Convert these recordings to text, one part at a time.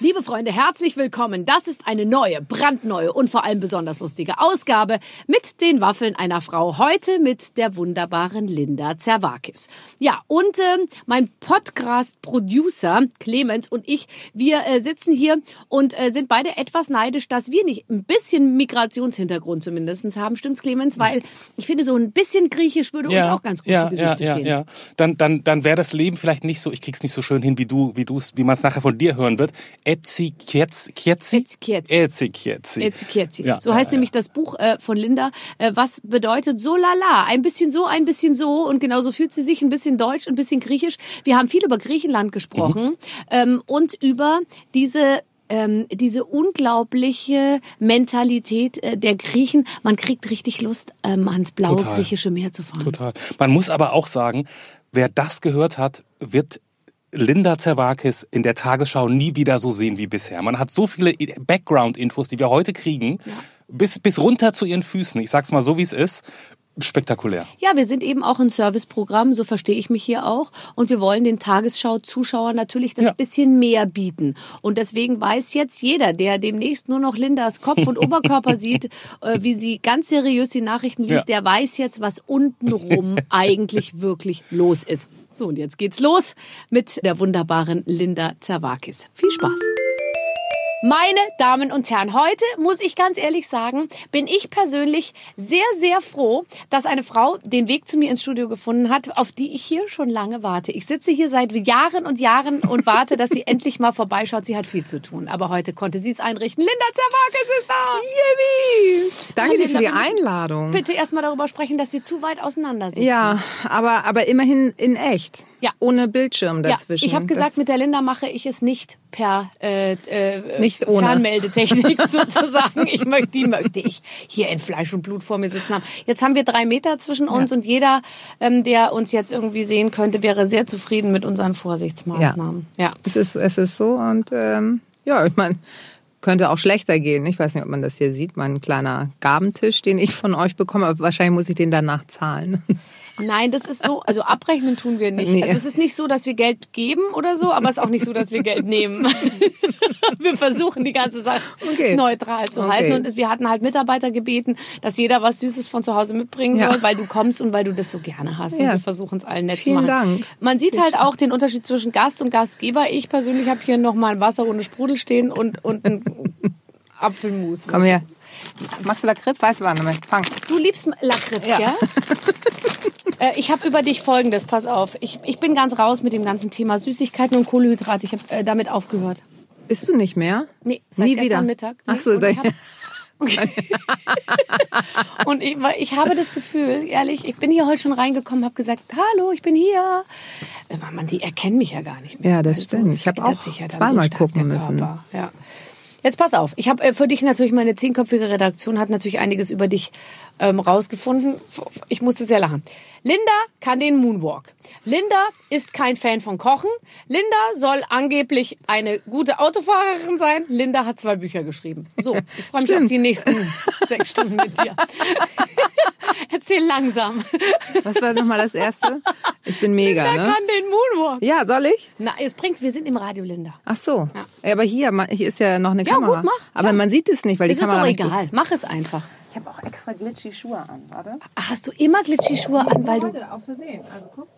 Liebe Freunde, herzlich willkommen. Das ist eine neue, brandneue und vor allem besonders lustige Ausgabe mit den Waffeln einer Frau. Heute mit der wunderbaren Linda Zerwakis. Ja, und äh, mein Podcast-Producer Clemens und ich, wir äh, sitzen hier und äh, sind beide etwas neidisch, dass wir nicht ein bisschen Migrationshintergrund zumindest haben. Stimmt's, Clemens? Weil ich finde, so ein bisschen Griechisch würde uns auch ganz gut ja, zu Gesicht ja, stehen. Ja, ja. Dann, dann, dann wäre das Leben vielleicht nicht so, ich krieg's nicht so schön hin, wie du, wie du's, wie man es nachher von dir hören wird. Etzi Kietzi? Etzi Kietzi. Etzi Kietzi. Etzi Kietzi. Ja, so heißt ja. nämlich das Buch äh, von Linda, äh, was bedeutet so lala. Ein bisschen so, ein bisschen so. Und genauso fühlt sie sich ein bisschen deutsch, ein bisschen griechisch. Wir haben viel über Griechenland gesprochen Mhm. ähm, und über diese ähm, diese unglaubliche Mentalität äh, der Griechen. Man kriegt richtig Lust, ähm, ans blaue Total. griechische Meer zu fahren. Total. Man muss aber auch sagen, wer das gehört hat, wird Linda Zerwakis in der Tagesschau nie wieder so sehen wie bisher. Man hat so viele Background-Infos, die wir heute kriegen, bis, bis runter zu ihren Füßen. Ich sag's mal so, wie es ist. Spektakulär. Ja, wir sind eben auch ein Serviceprogramm, so verstehe ich mich hier auch. Und wir wollen den Tagesschau-Zuschauern natürlich das Ja. bisschen mehr bieten. Und deswegen weiß jetzt jeder, der demnächst nur noch Lindas Kopf und Oberkörper sieht, äh, wie sie ganz seriös die Nachrichten liest, Ja. der weiß jetzt, was untenrum eigentlich wirklich los ist. So, und jetzt geht's los mit der wunderbaren Linda Zerwakis. Viel Spaß! Meine Damen und Herren, heute muss ich ganz ehrlich sagen, bin ich persönlich sehr, sehr froh, dass eine Frau den Weg zu mir ins Studio gefunden hat, auf die ich hier schon lange warte. Ich sitze hier seit Jahren und Jahren und warte, dass sie endlich mal vorbeischaut. Sie hat viel zu tun, aber heute konnte sie es einrichten. Linda Zerwakis ist da! Yippie! Danke Hallo, dir für die Einladung. Bitte erstmal darüber sprechen, dass wir zu weit auseinander sitzen. Ja, aber, aber immerhin in echt. Ja. Ohne Bildschirm Ja, dazwischen. ich habe gesagt, Das- mit der Linda mache ich es nicht per äh, äh, Nicht ohne. Fernmeldetechnik sozusagen. Ich möchte, die möchte ich hier in Fleisch und Blut vor mir sitzen haben. Jetzt haben wir drei Meter zwischen uns und jeder, ähm, der uns jetzt irgendwie sehen könnte, wäre sehr zufrieden mit unseren Vorsichtsmaßnahmen. Ja. es ist, es ist so und ähm, ja, ich meine, könnte auch schlechter gehen. Ich weiß nicht, ob man das hier sieht, mein kleiner Gabentisch, den ich von euch bekomme, aber wahrscheinlich muss ich den danach zahlen. Nein, das ist so, also abrechnen tun wir nicht. Nee. Also es ist nicht so, dass wir Geld geben oder so, aber es ist auch nicht so, dass wir Geld nehmen. wir versuchen die ganze Sache Okay. neutral zu Okay. halten. Und wir hatten halt Mitarbeiter gebeten, dass jeder was Süßes von zu Hause mitbringen Ja. soll, weil du kommst und weil du das so gerne hast. Und Ja. wir versuchen es allen nett Vielen zu machen. Dank. Man sieht halt auch den Unterschied zwischen Gast und Gastgeber. Ich persönlich habe hier noch mal ein Wasser ohne Sprudel stehen und, und ein Apfelmus. Komm her. Magst du Lakritz? Weißt du, wann damit? Fang. Du liebst Lakritz, Ja. ja? äh, ich habe über dich Folgendes, pass auf. Ich, ich bin ganz raus mit dem ganzen Thema Süßigkeiten und Kohlenhydrate. Ich habe äh, damit aufgehört. Isst du nicht mehr? Nee, seit Nie gestern wieder. Mittag. Nee, Ach so, und ich hab- Und ich, ich habe das Gefühl, ehrlich, ich bin hier heute schon reingekommen, habe gesagt, hallo, ich bin hier. Äh, Man, die erkennen mich ja gar nicht mehr. Ja, das Also, stimmt. Ich hab verändert auch sich ja dann zweimal stark gucken müssen. Ja. Jetzt pass auf, ich habe äh, für dich natürlich meine zehnköpfige Redaktion hat natürlich einiges über dich ähm, rausgefunden. Ich musste sehr lachen. Linda kann den Moonwalk. Linda ist kein Fan von Kochen. Linda soll angeblich eine gute Autofahrerin sein. Linda hat zwei Bücher geschrieben. So, ich freue mich auf Stimmt. die nächsten sechs Stunden mit dir. Erzähl langsam. Was war nochmal das erste? Ich bin mega, Wer ne? kann den Moonwalk? Ja, soll ich? Na, es bringt, wir sind im Radio, Linda. Ach so. Ja. Ja. Aber hier, hier ist ja noch eine Ja, Kamera. gut, mach. Aber Klar. man sieht es nicht, weil Es die ist Kamera doch nicht egal. ist. Mach es einfach. Ich habe auch extra glitchy Schuhe an, warte. Ach, Hast du immer Glitchy-Schuhe an, weil du... aus Versehen. Also guck.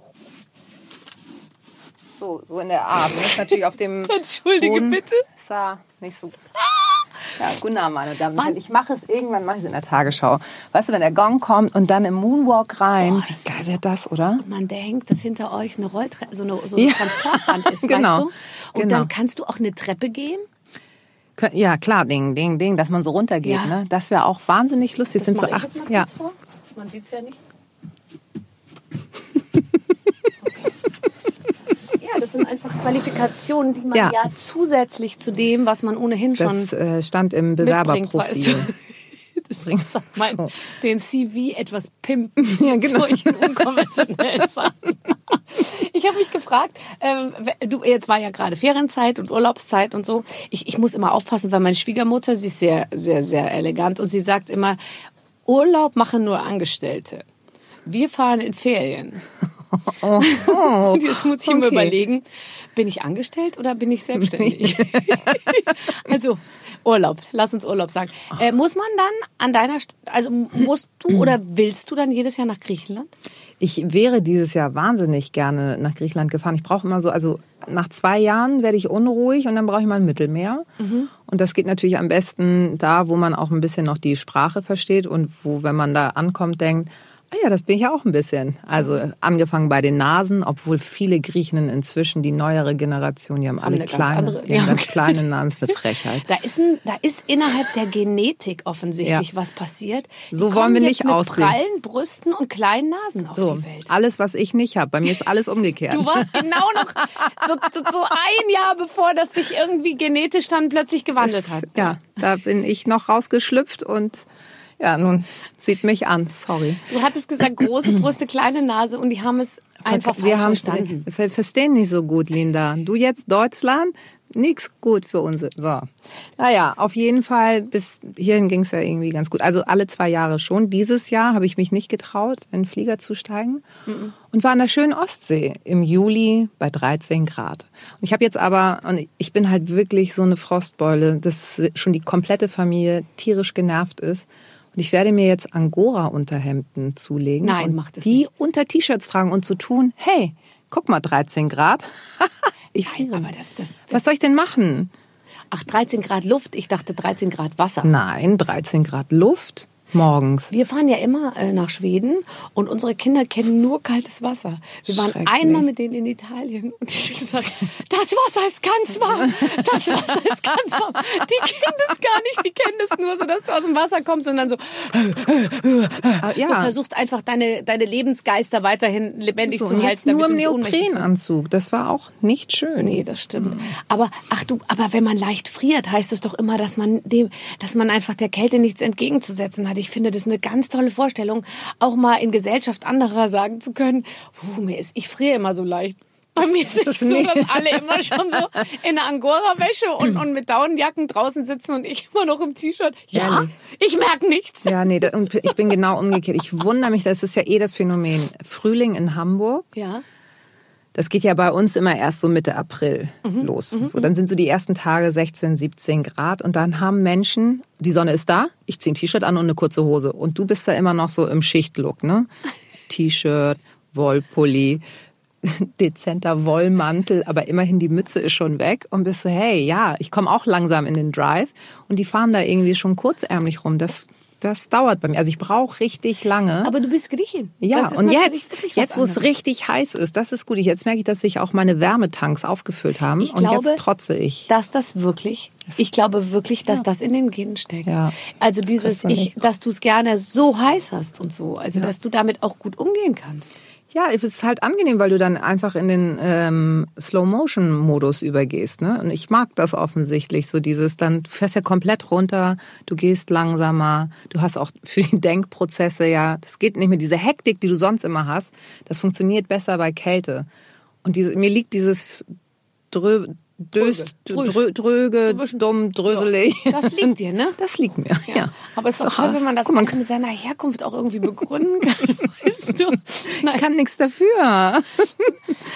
So, so in der Art. Das ist natürlich auf dem Entschuldige Boden. bitte. Sah nicht so. Ja, guten Abend, meine Damen und Herren. Ich mache es irgendwann, mache ich es in der Tagesschau. Weißt du, wenn der Gong kommt und dann im Moonwalk rein. das wie geil wäre das, oder? Man denkt, dass hinter euch eine Rolltreppe, so eine, so eine Ja. Transportwand ist, Genau. weißt du? Und Genau. dann kannst du auch eine Treppe gehen. Ja, klar, Ding, Ding, Ding, dass man so runtergeht. Ja. Ne? Das wäre auch wahnsinnig lustig. Das sind so mach ich jetzt 80. mal Ja. vor. Man sieht es ja nicht. Ja, das sind einfach Qualifikationen, die man ja. Ja. zusätzlich zu dem, was man ohnehin schon Das äh, stand im Bewerberprofil. ist mein, so. den CV etwas pimpen Ja, genau. solchen unkonventionellen Sachen. Ich habe mich gefragt, ähm, du, jetzt war ja gerade Ferienzeit und Urlaubszeit und so. Ich, ich muss immer aufpassen, weil meine Schwiegermutter, sie ist sehr, sehr, sehr elegant und sie sagt immer, Urlaub machen nur Angestellte. Wir fahren in Ferien. Oh, oh. Und jetzt muss ich mir Okay. überlegen, bin ich angestellt oder bin ich selbstständig? also Urlaub, lass uns Urlaub sagen. Äh, muss man dann an deiner, St also musst du oder willst du dann jedes Jahr nach Griechenland? Ich wäre dieses Jahr wahnsinnig gerne nach Griechenland gefahren. Ich brauche immer so, also nach zwei Jahren werde ich unruhig und dann brauche ich mal ein Mittelmeer. Und das geht natürlich am besten da, wo man auch ein bisschen noch die Sprache versteht und wo, wenn man da ankommt, denkt, ja, das bin ich ja auch ein bisschen. Also angefangen bei den Nasen, obwohl viele Griechinnen inzwischen, die neuere Generation, die haben alle kleine, die haben ja, ganz kleine Nasen, eine Frechheit. Da ist, ein, da ist innerhalb der Genetik offensichtlich Ja. was passiert. Die So wollen wir jetzt nicht mit aussehen. prallen Brüsten und kleinen Nasen auf So, die Welt. alles, was ich nicht habe. Bei mir ist alles umgekehrt. Du warst genau noch so, so, so ein Jahr bevor das sich irgendwie genetisch dann plötzlich gewandelt hat. Ja, da bin ich noch rausgeschlüpft und ja, nun sieht mich an. Sorry. Du hattest gesagt, große Brüste, kleine Nase und die haben es einfach wir falsch haben verstanden. ver verstehen nicht so gut, Linda. Du jetzt Deutschland, nix gut für uns. So. Naja, auf jeden Fall, bis hierhin ging es ja irgendwie ganz gut. Also alle zwei Jahre schon. Dieses Jahr habe ich mich nicht getraut, in den Flieger zu steigen und war an der schönen Ostsee im Juli bei 13 Grad. Und ich habe jetzt aber, und ich bin halt wirklich so eine Frostbeule, dass schon die komplette Familie tierisch genervt ist. Ich werde mir jetzt Angora-Unterhemden zulegen. Nein, und mach das die nicht. unter T-Shirts tragen und zu tun, hey, guck mal, 13 Grad. ich Nein, aber das, das, Was soll ich denn machen? ach, 13 Grad Luft, ich dachte 13 Grad Wasser. Nein, 13 Grad Luft morgens. Wir fahren ja immer äh, nach Schweden und unsere Kinder kennen nur kaltes Wasser. Wir waren einmal mit denen in Italien und ich hab gesagt, das Wasser ist ganz warm, das Wasser ist ganz warm. Die kennen das gar nicht, die kennen das nur so, dass du aus dem Wasser kommst und dann so, Ah, ja. so versuchst einfach deine, deine Lebensgeister weiterhin lebendig So, zu halten, jetzt nur im. Neoprenanzug. Das war auch nicht schön. Nee, das stimmt. Aber ach du, aber wenn man leicht friert, heißt es doch immer, dass man dem, dass man einfach der Kälte nichts entgegenzusetzen hat. Ich finde das eine ganz tolle Vorstellung, auch mal in Gesellschaft anderer sagen zu können, mir ist, ich friere immer so leicht. Bei mir ist es das so, dass alle immer schon so in der Angora-Wäsche und, und mit Daunenjacken draußen sitzen und ich immer noch im T-Shirt. Ja, ich merke nichts. Ja, nee, ich bin genau umgekehrt. Ich wundere mich, das ist ja eh das Phänomen. Frühling in Hamburg. Ja. Das geht ja bei uns immer erst so Mitte April los. So, dann sind so die ersten Tage 16, 17 Grad und dann haben Menschen, die Sonne ist da, ich ziehe ein T-Shirt an und eine kurze Hose. Und du bist da immer noch so im Schichtlook, ne? T-Shirt, Wollpulli, dezenter Wollmantel, aber immerhin die Mütze ist schon weg und bist so, hey, ja, ich komme auch langsam in den Drive und die fahren da irgendwie schon kurzärmlich rum. Das, das dauert bei mir. Also ich brauche richtig lange. Aber du bist Griechin. Ja, Das und jetzt, jetzt wo es richtig heiß ist, das ist gut. Jetzt merke ich, dass sich auch meine Wärmetanks aufgefüllt haben. Ich und glaube, jetzt trotze ich. dass das wirklich, ich glaube wirklich, dass das in den Genen steckt. Ja. Also dieses, du ich, dass du es gerne so heiß hast und so, also dass du damit auch gut umgehen kannst. Ja, es ist halt angenehm, weil du dann einfach in den ähm, Slow-Motion-Modus übergehst. Ne? Und ich mag das offensichtlich, so dieses, dann du fährst ja komplett runter, du gehst langsamer, du hast auch für die Denkprozesse ja, das geht nicht mehr, diese Hektik, die du sonst immer hast, das funktioniert besser bei Kälte. Und diese, mir liegt dieses drö, dös, Drüge. drö, dröge, dumm, dröselig. Ja, das liegt dir, ne? Das liegt mir, ja. Aber es ist doch So, toll, wenn man das guck alles mit seiner Herkunft auch irgendwie begründen kann, weißt du? Ich kann nichts dafür,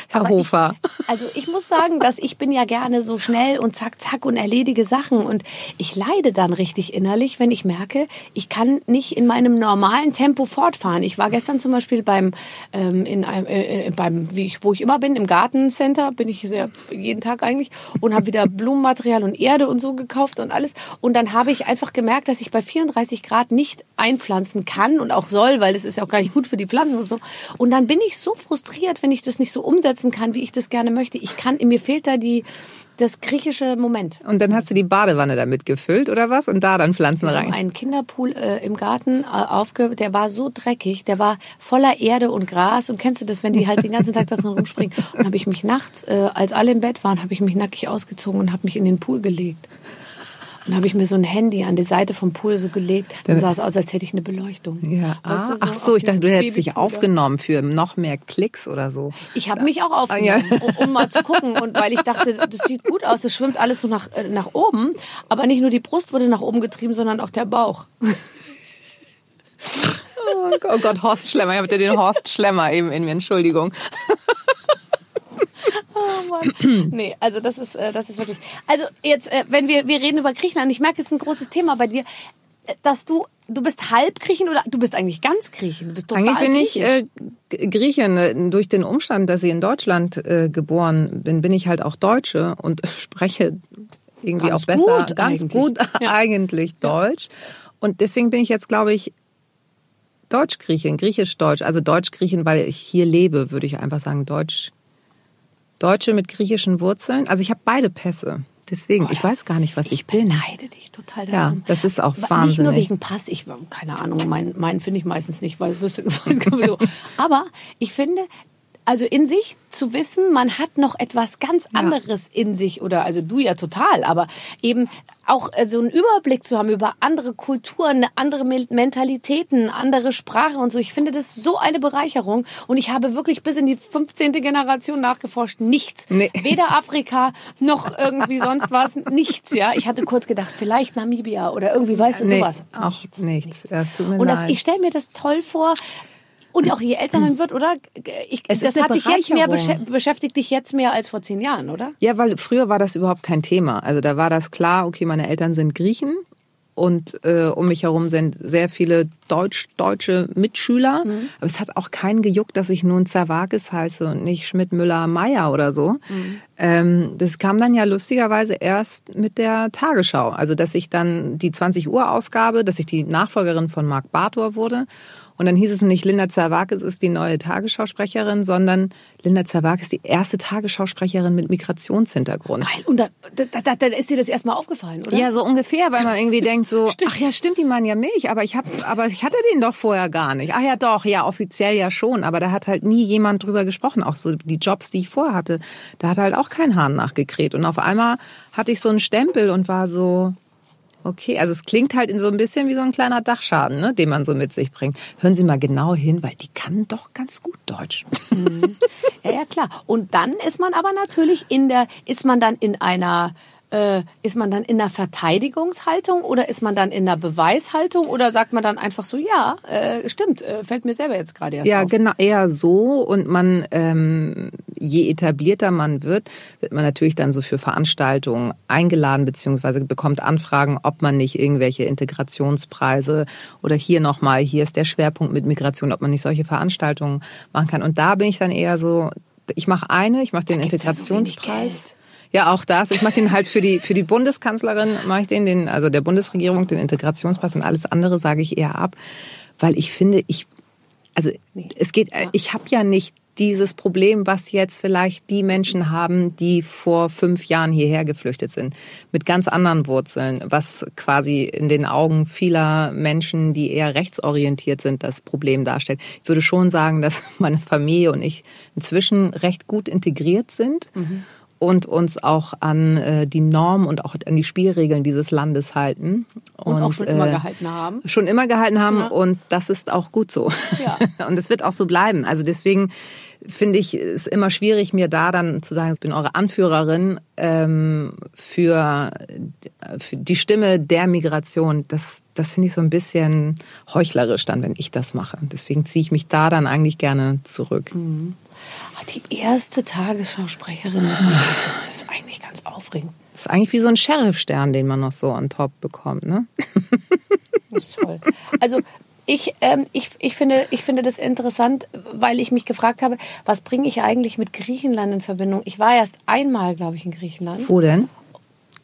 Herr Hofer. Ich, also ich muss sagen, dass ich bin ja gerne so schnell und zack, zack und erledige Sachen. Und ich leide dann richtig innerlich, wenn ich merke, ich kann nicht in meinem normalen Tempo fortfahren. Ich war gestern zum Beispiel beim, ähm, in einem, äh, äh, beim wie ich, wo ich immer bin, im Gartencenter, bin ich sehr, jeden Tag eigentlich, und habe wieder Blumenmaterial und Erde und so gekauft und alles. Und dann habe ich einfach gemerkt, dass ich bei 34 Grad nicht einpflanzen kann und auch soll, weil das ist ja auch gar nicht gut für die Pflanzen und so. Und dann bin ich so frustriert, wenn ich das nicht so umsetzen kann, wie ich das gerne möchte. Ich kann, mir fehlt da die, das griechische Moment. Und dann hast du die Badewanne damit gefüllt oder was? Und da dann Pflanzen Wir haben rein. einen Kinderpool äh, im Garten äh, aufge, der war so dreckig, der war voller Erde und Gras. Und kennst du das, wenn die halt den ganzen Tag da drin rumspringen? Und habe ich mich nachts, äh, als alle im Bett waren, habe ich mich nackig ausgezogen und habe mich in den Pool gelegt. Und habe ich mir so ein Handy an die Seite vom Pool so gelegt. Dann sah es aus, als hätte ich eine Beleuchtung. Ja. Weißt du, ah, ach auf so, ich dachte, du hättest dich aufgenommen für noch mehr Klicks oder so. Ich habe mich auch aufgenommen, um, um mal zu gucken. Und weil ich dachte, das sieht gut aus, das schwimmt alles so nach, äh, nach oben. Aber nicht nur die Brust wurde nach oben getrieben, sondern auch der Bauch. Oh Oh Gott, Horst Schlemmer. Ich habe den Horst Schlemmer eben in mir. Entschuldigung. Oh Mann. Nee, also das ist, äh, das ist wirklich. Also jetzt, äh, wenn wir, wir reden über Griechenland, ich merke jetzt ein großes Thema bei dir, äh, dass du, du bist halb Griechen oder du bist eigentlich ganz Griechen. Du bist total Eigentlich bin ich griechisch. äh, Griechin. Durch den Umstand, dass ich in Deutschland äh, geboren bin, bin ich halt auch Deutsche und spreche irgendwie Ganz auch besser, gut ganz eigentlich. gut Ja. eigentlich Deutsch. Und deswegen bin ich jetzt, glaube ich, Deutsch-Griechin, Griechisch-Deutsch. Also Deutsch-Griechin, weil ich hier lebe, würde ich einfach sagen, Deutsch. Deutsche mit griechischen Wurzeln. Also ich habe beide Pässe. Deswegen, ich das- weiß gar nicht, was ich, ich bin. beneide dich total Ja, darum. das ist auch Nicht nur wahnsinnig. wegen Pass, ich keine Ahnung, meinen mein finde ich meistens nicht, weil wüsste so. Aber ich finde, also in sich zu wissen, man hat noch etwas ganz anderes in sich oder also du ja total, aber eben auch äh, so einen Überblick zu haben über andere Kulturen, andere Me- Mentalitäten, andere Sprache und so. Ich finde das so eine Bereicherung und ich habe wirklich bis in die 15. Generation nachgeforscht, nichts. Nee. Weder Afrika noch irgendwie sonst was, nichts, ja. Ich hatte kurz gedacht, vielleicht Namibia oder irgendwie, weißt du, Nee, sowas. auch nichts. Ja, tut mir Und das, ich stelle mir das toll vor. Und auch je älter man wird, oder? Ich, Es das hat dich jetzt mehr beschäftigt dich jetzt mehr als vor zehn Jahren, oder? Ja, weil früher war das überhaupt kein Thema. Also da war das klar, okay, meine Eltern sind Griechen und äh, um mich herum sind sehr viele deutsch-deutsche Mitschüler. Aber es hat auch keinen gejuckt, dass ich nun Zerwakis heiße und nicht Schmidt, Müller, Meier oder so. Ähm, das kam dann ja lustigerweise erst mit der Tagesschau. Also dass ich dann die 20 Uhr Ausgabe, dass ich die Nachfolgerin von Marc Bartor wurde. Und dann hieß es nicht, Linda Zerwakis ist die neue Tagesschausprecherin, sondern Linda Zerwakis die erste Tagesschausprecherin mit Migrationshintergrund. Geil. Und da, da, da, da ist dir das erstmal aufgefallen, oder? Ja, so ungefähr, weil man irgendwie denkt so, ach ja, stimmt, die meinen ja mich, aber ich hab, aber ich hatte den doch vorher gar nicht. Ach ja, doch, ja, offiziell ja schon, aber da hat halt nie jemand drüber gesprochen. Auch so die Jobs, die ich vorher hatte, da hat halt auch kein Hahn nachgekräht. Und auf einmal hatte ich so einen Stempel und war so, okay, also es klingt halt in so ein bisschen wie so ein kleiner Dachschaden, ne, den man so mit sich bringt. Hören Sie mal genau hin, weil die kann doch ganz gut Deutsch. Ja, ja, klar. Und dann ist man aber natürlich in der, ist man dann in einer, äh, ist man dann in einer Verteidigungshaltung oder ist man dann in einer Beweishaltung oder sagt man dann einfach so, ja, äh, stimmt, äh, fällt mir selber jetzt gerade erst Ja, auf. genau, eher so. Und man, ähm, je etablierter man wird, wird man natürlich dann so für Veranstaltungen eingeladen, beziehungsweise bekommt Anfragen, ob man nicht irgendwelche Integrationspreise oder hier nochmal, hier ist der Schwerpunkt mit Migration, ob man nicht solche Veranstaltungen machen kann. Und da bin ich dann eher so, ich mache eine, ich mache den gibt's ja so Integrationspreis. Ja, auch das. Ich mache den halt für die für die Bundeskanzlerin mache ich den, den also der Bundesregierung den Integrationspreis und alles andere sage ich eher ab, weil ich finde, ich also es geht ich habe ja nicht dieses Problem, was jetzt vielleicht die Menschen haben, die vor fünf Jahren hierher geflüchtet sind, mit ganz anderen Wurzeln, was quasi in den Augen vieler Menschen, die eher rechtsorientiert sind, das Problem darstellt. Ich würde schon sagen, dass meine Familie und ich inzwischen recht gut integriert sind und uns auch an äh, die Normen und auch an die Spielregeln dieses Landes halten. Und auch schon immer äh, gehalten haben. Schon immer gehalten haben Ja. und das ist auch gut so. Ja. Und es wird auch so bleiben. Also deswegen finde ich es immer schwierig, mir da dann zu sagen, ich bin eure Anführerin ähm, für, für die Stimme der Migration. Das, das finde ich so ein bisschen heuchlerisch dann, wenn ich das mache. Deswegen ziehe ich mich da dann eigentlich gerne zurück. Ah, Die erste Tagesschausprecherin das ist eigentlich ganz aufregend. Das ist eigentlich wie so ein Sheriffstern, den man noch so on top bekommt, ne? Das ist toll. Also ich, ähm, ich, ich, finde, ich finde das interessant, weil ich mich gefragt habe, was bringe ich eigentlich mit Griechenland in Verbindung? Ich war erst einmal, glaube ich, in Griechenland. Wo denn?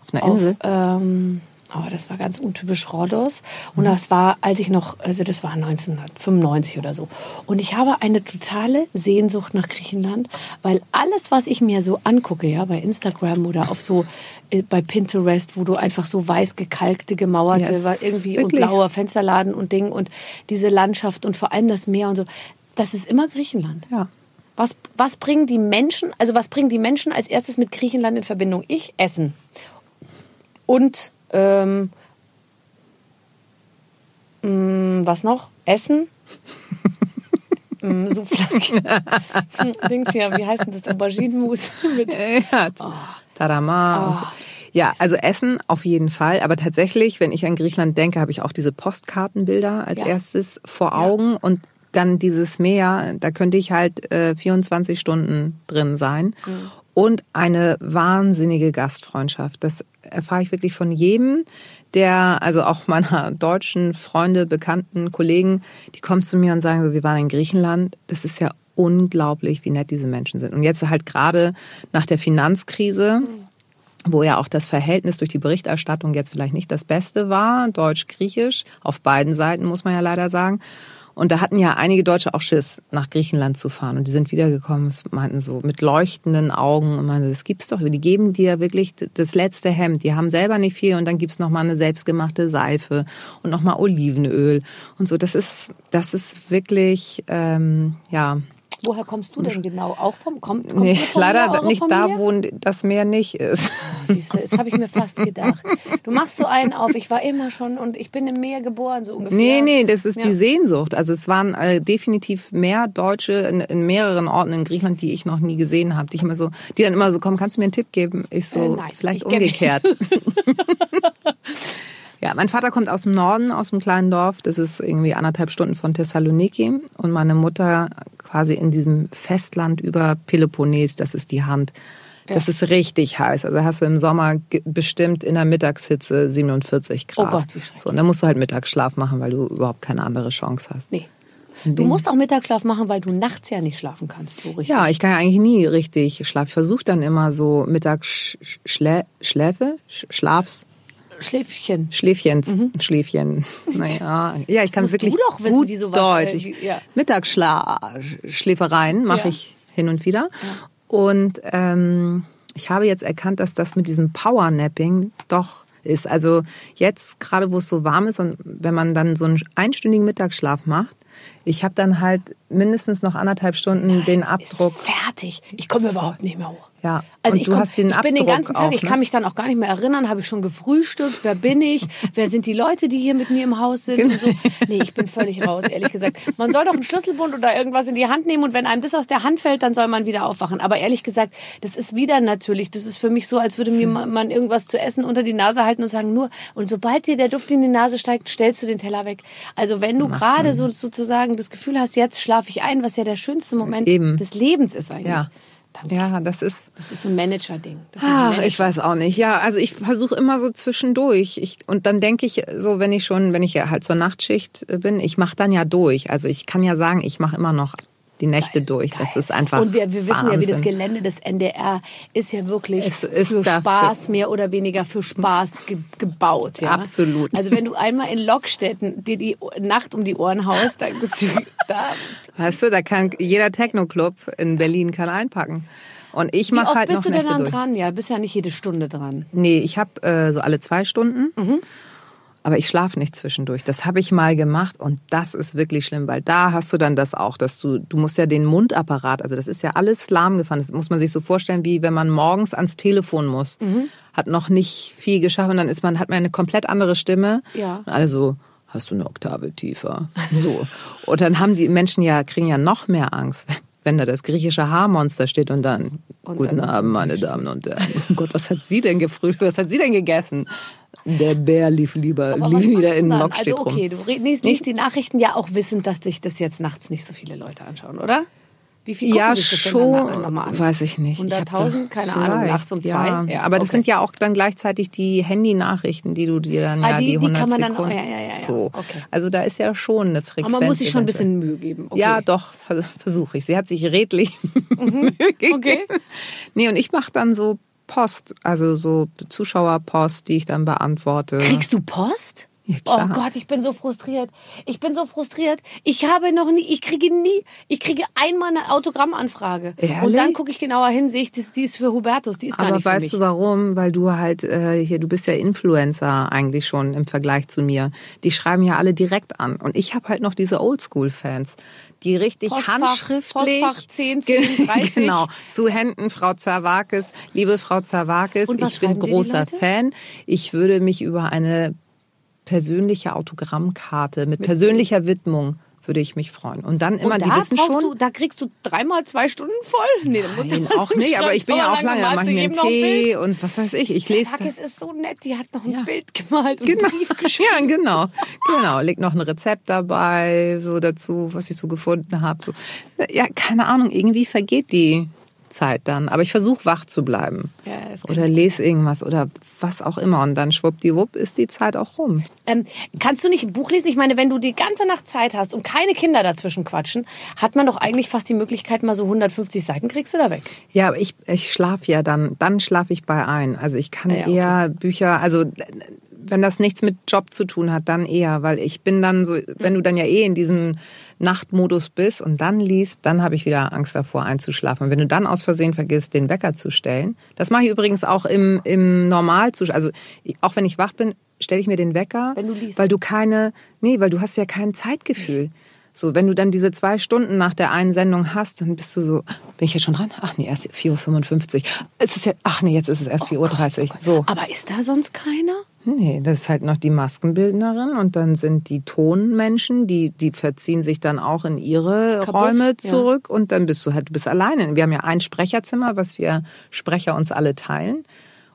Auf einer Auf, Insel? ähm, aber das war ganz untypisch Rhodos. Und das war, als ich noch, also das war 1995 oder so. Und ich habe eine totale Sehnsucht nach Griechenland, weil alles, was ich mir so angucke, ja, bei Instagram oder auf so, äh, bei Pinterest, wo du einfach so weiß gekalkte, gemauerte, Ja, es war ist irgendwie und wirklich- blauer Fensterladen und Ding und diese Landschaft und vor allem das Meer und so. Das ist immer Griechenland. Ja. Was, was bringen die Menschen, also was bringen die Menschen als erstes mit Griechenland in Verbindung? Ich Essen. Und ähm, mh, was noch? Essen? mm, Souflaki. Dings ja, wie heißt denn das? Auberginenmus mit Ja, Tarama. und so. Ja, also Essen auf jeden Fall. Aber tatsächlich, wenn ich an Griechenland denke, habe ich auch diese Postkartenbilder als Ja. erstes vor Augen und dann dieses Meer, da könnte ich halt äh, 24 Stunden drin sein. Mhm. Und eine wahnsinnige Gastfreundschaft. Das erfahre ich wirklich von jedem, der, also auch meiner deutschen Freunde, Bekannten, Kollegen, die kommen zu mir und sagen so, wir waren in Griechenland. Das ist ja unglaublich, wie nett diese Menschen sind. Und jetzt halt gerade nach der Finanzkrise, wo ja auch das Verhältnis durch die Berichterstattung jetzt vielleicht nicht das Beste war, deutsch-griechisch, auf beiden Seiten muss man ja leider sagen. Und da hatten ja einige Deutsche auch Schiss, nach Griechenland zu fahren. Und die sind wiedergekommen, meinten so mit leuchtenden Augen und meinten, das gibt's doch. Die geben dir wirklich das letzte Hemd. Die haben selber nicht viel und dann gibt's noch mal eine selbstgemachte Seife und noch mal Olivenöl und so. Das ist, das ist wirklich, ähm, ja, Woher kommst du denn genau? Auch vom kommt, kommt nee, von leider nicht da, Familie? wo das Meer nicht ist. Siehst du, das habe ich mir fast gedacht. Du machst so einen auf, ich war immer schon und ich bin im Meer geboren, so ungefähr. Nee, nee, das ist Ja. die Sehnsucht. Also es waren äh, definitiv mehr Deutsche in, in mehreren Orten in Griechenland, die ich noch nie gesehen habe. Die ich immer so, die dann immer so kommen, kannst du mir einen Tipp geben? Ich so, Äh, nein, vielleicht ich umgekehrt. ja, mein Vater kommt aus dem Norden, aus einem kleinen Dorf. Das ist irgendwie anderthalb Stunden von Thessaloniki. Und meine Mutter quasi in diesem Festland über Peloponnes, das ist die Hand. Das ist richtig heiß. Also hast du im Sommer bestimmt in der Mittagshitze 47 Grad. Oh Gott, wie schrecklich. So, und dann musst du halt Mittagsschlaf machen, weil du überhaupt keine andere Chance hast. Nee. Du musst auch Mittagsschlaf machen, weil du nachts ja nicht schlafen kannst, so richtig. Ja, ich kann ja eigentlich nie richtig schlafen. Ich versuche dann immer so Mittagsschläfe, Sch Schlafs, Schläfchen. Schläfchens, Schläfchen. Naja, ja, ich kann musst wirklich du doch wissen, gut wie sowas, Deutsch. äh, Ich, wie- ja. Mittagsschläfereien mache Ja. ich hin und wieder. Und ähm, ich habe jetzt erkannt, dass das mit diesem Powernapping doch ist. Also jetzt gerade, wo es so warm ist und wenn man dann so einen einstündigen Mittagsschlaf macht, ich habe dann halt mindestens noch anderthalb Stunden den Ist Abdruck. fertig. Ich komme überhaupt nicht mehr hoch. Ja. Also Und ich, du komm, hast den ich bin den ganzen Tag, auch, ich ne? kann mich dann auch gar nicht mehr erinnern, habe ich schon gefrühstückt, wer bin ich, wer sind die Leute, die hier mit mir im Haus sind und so. Genau. Nee, ich bin völlig raus, ehrlich gesagt. Man soll doch einen Schlüsselbund oder irgendwas in die Hand nehmen und wenn einem das aus der Hand fällt, dann soll man wieder aufwachen. Aber ehrlich gesagt, das ist wieder natürlich, das ist für mich so, als würde mir ma- man irgendwas zu essen unter die Nase halten und sagen nur, und sobald dir der Duft in die Nase steigt, stellst du den Teller weg. Also wenn du gerade so sozusagen das Gefühl hast, jetzt schlafe ich ein, was ja der schönste Moment Eben. des Lebens ist eigentlich. Ja. Dann Ja, das ist. das ist so ein Manager-Ding. Ach, Manager- ich weiß auch nicht. Ja, also ich versuche immer so zwischendurch. Ich, und dann denke ich so, wenn ich schon, wenn ich ja halt zur Nachtschicht bin, ich mache dann ja durch. Also ich kann ja sagen, ich mache immer noch die Nächte durch. Das ist einfach. Und wir, wir wissen ja, wie das Wahnsinn. Gelände des NDR ist ja wirklich ist für dafür- Spaß, mehr oder weniger für Spaß ge gebaut. Ja? Absolut. Also wenn du einmal in Lockstätten dir die Nacht um die Ohren haust, dann bist du da. Weißt du, da kann jeder Techno-Club in Berlin kann einpacken. Und ich Wie mache oft halt bist noch du denn dann dran? Ja, bist ja nicht jede Stunde dran. Nee, ich habe äh, so alle zwei Stunden. Mhm. Aber ich schlafe nicht zwischendurch. Das habe ich mal gemacht und das ist wirklich schlimm, weil da hast du dann das auch, dass du, du musst ja den Mundapparat, also das ist ja alles lahmgefahren. Das muss man sich so vorstellen, wie wenn man morgens ans Telefon muss. Mhm. Hat noch nicht viel geschafft und dann ist man, hat man eine komplett andere Stimme. Ja. Und alle so, hast du eine Oktave tiefer? So. Und dann haben die Menschen ja, kriegen ja noch mehr Angst. Wenn da das griechische Haarmonster steht und dann, Und guten dann Abend, meine Damen und Herren. Oh Gott, was hat sie denn gefrühstückt? Was hat sie denn gegessen? Der Bär lief lieber, lief wieder in den Also okay, du liest, liest die Nachrichten ja auch wissend, dass dich das jetzt nachts nicht so viele Leute anschauen, oder? Wie viel Ja, sich das schon, denn dann an? weiß ich nicht. Ich hab da- 100.000? Keine Ahnung, nachts um zwei? Ja. Ja, Aber das okay. sind ja auch dann gleichzeitig die Handy-Nachrichten, die du dir dann Ah, ja die- die die 100 kann man dann- Sekunden. ja, ja, ja, ja. So. Okay. Also da ist ja schon eine Frequenz. Aber man muss sich schon ein bisschen Mühe geben. Okay. Ja, doch, vers- versuche ich. Sie hat sich redlich Mühe gegeben. Okay. Nee, und ich mache dann so Post, also so Zuschauerpost, die ich dann beantworte. Kriegst du Post? Ja. Oh Gott, ich bin so frustriert. Ich bin so frustriert. Ich habe noch nie, ich kriege nie, ich kriege einmal eine Autogrammanfrage. Und Ehrlich? dann gucke ich genauer hin, sehe ich, das, die ist für Hubertus, die ist gar Aber nicht für weißt mich. du warum? Weil du halt äh, hier, du bist ja Influencer eigentlich schon im Vergleich zu mir. Die schreiben ja alle direkt an. Und ich habe halt noch diese Oldschool-Fans, die richtig Postfach- handschriftlich. Postfach 10, 10, 30. Genau. Zu Händen, Frau Zawakis. Liebe Frau Zawakis, Und ich bin großer? Fan. Ich würde mich über eine persönliche Autogrammkarte mit persönlicher Widmung würde ich mich freuen. Und dann immer, Und die wissen schon. Du, da kriegst du dreimal zwei Stunden voll. Nee, dann musst Nein, du auch nicht, aber ich bin ja auch lange, mache ich mir einen Tee und was weiß ich. Ich lese es ist so nett, die hat noch ein Bild gemalt und Genau. einen Brief geschrieben. Ja, genau. Genau. Leg noch ein Rezept dabei, so dazu, was ich so gefunden habe. So. Ja, keine Ahnung, irgendwie vergeht die Zeit dann. Aber ich versuche wach zu bleiben. Ja, das oder lese irgendwas oder was auch immer. Und dann schwuppdiwupp ist die Zeit auch rum. Ähm, kannst du nicht ein Buch lesen? Ich meine, wenn du die ganze Nacht Zeit hast und keine Kinder dazwischen quatschen, hat man doch eigentlich fast die Möglichkeit, mal so 150 Seiten kriegst du da weg. Ja, aber ich, ich schlafe ja dann, dann schlafe ich bei ein. Also ich kann Ja, ja, okay. eher Bücher, also wenn das nichts mit Job zu tun hat, dann eher, weil ich bin dann so, wenn du dann ja eh in diesem Nachtmodus bist und dann liest, dann habe ich wieder Angst davor einzuschlafen. Und wenn du dann aus Versehen vergisst, den Wecker zu stellen, das mache ich übrigens auch im, im Normalzustand, also auch wenn ich wach bin, stelle ich mir den Wecker, du weil du keine, nee, weil du hast ja kein Zeitgefühl. So, wenn du dann diese zwei Stunden nach der einen Sendung hast, dann bist du so, bin ich jetzt schon dran? Ach nee, erst 4.55 Uhr. Es ist ja, ach nee, jetzt ist es erst 4.30 Uhr. So. Aber ist da sonst keiner? Nee, das ist halt noch die Maskenbildnerin und dann sind die Tonmenschen, die, die verziehen sich dann auch in ihre Kabuff, Räume ja. zurück und dann bist du halt, du bist alleine. Wir haben ja ein Sprecherzimmer, was wir Sprecher uns alle teilen.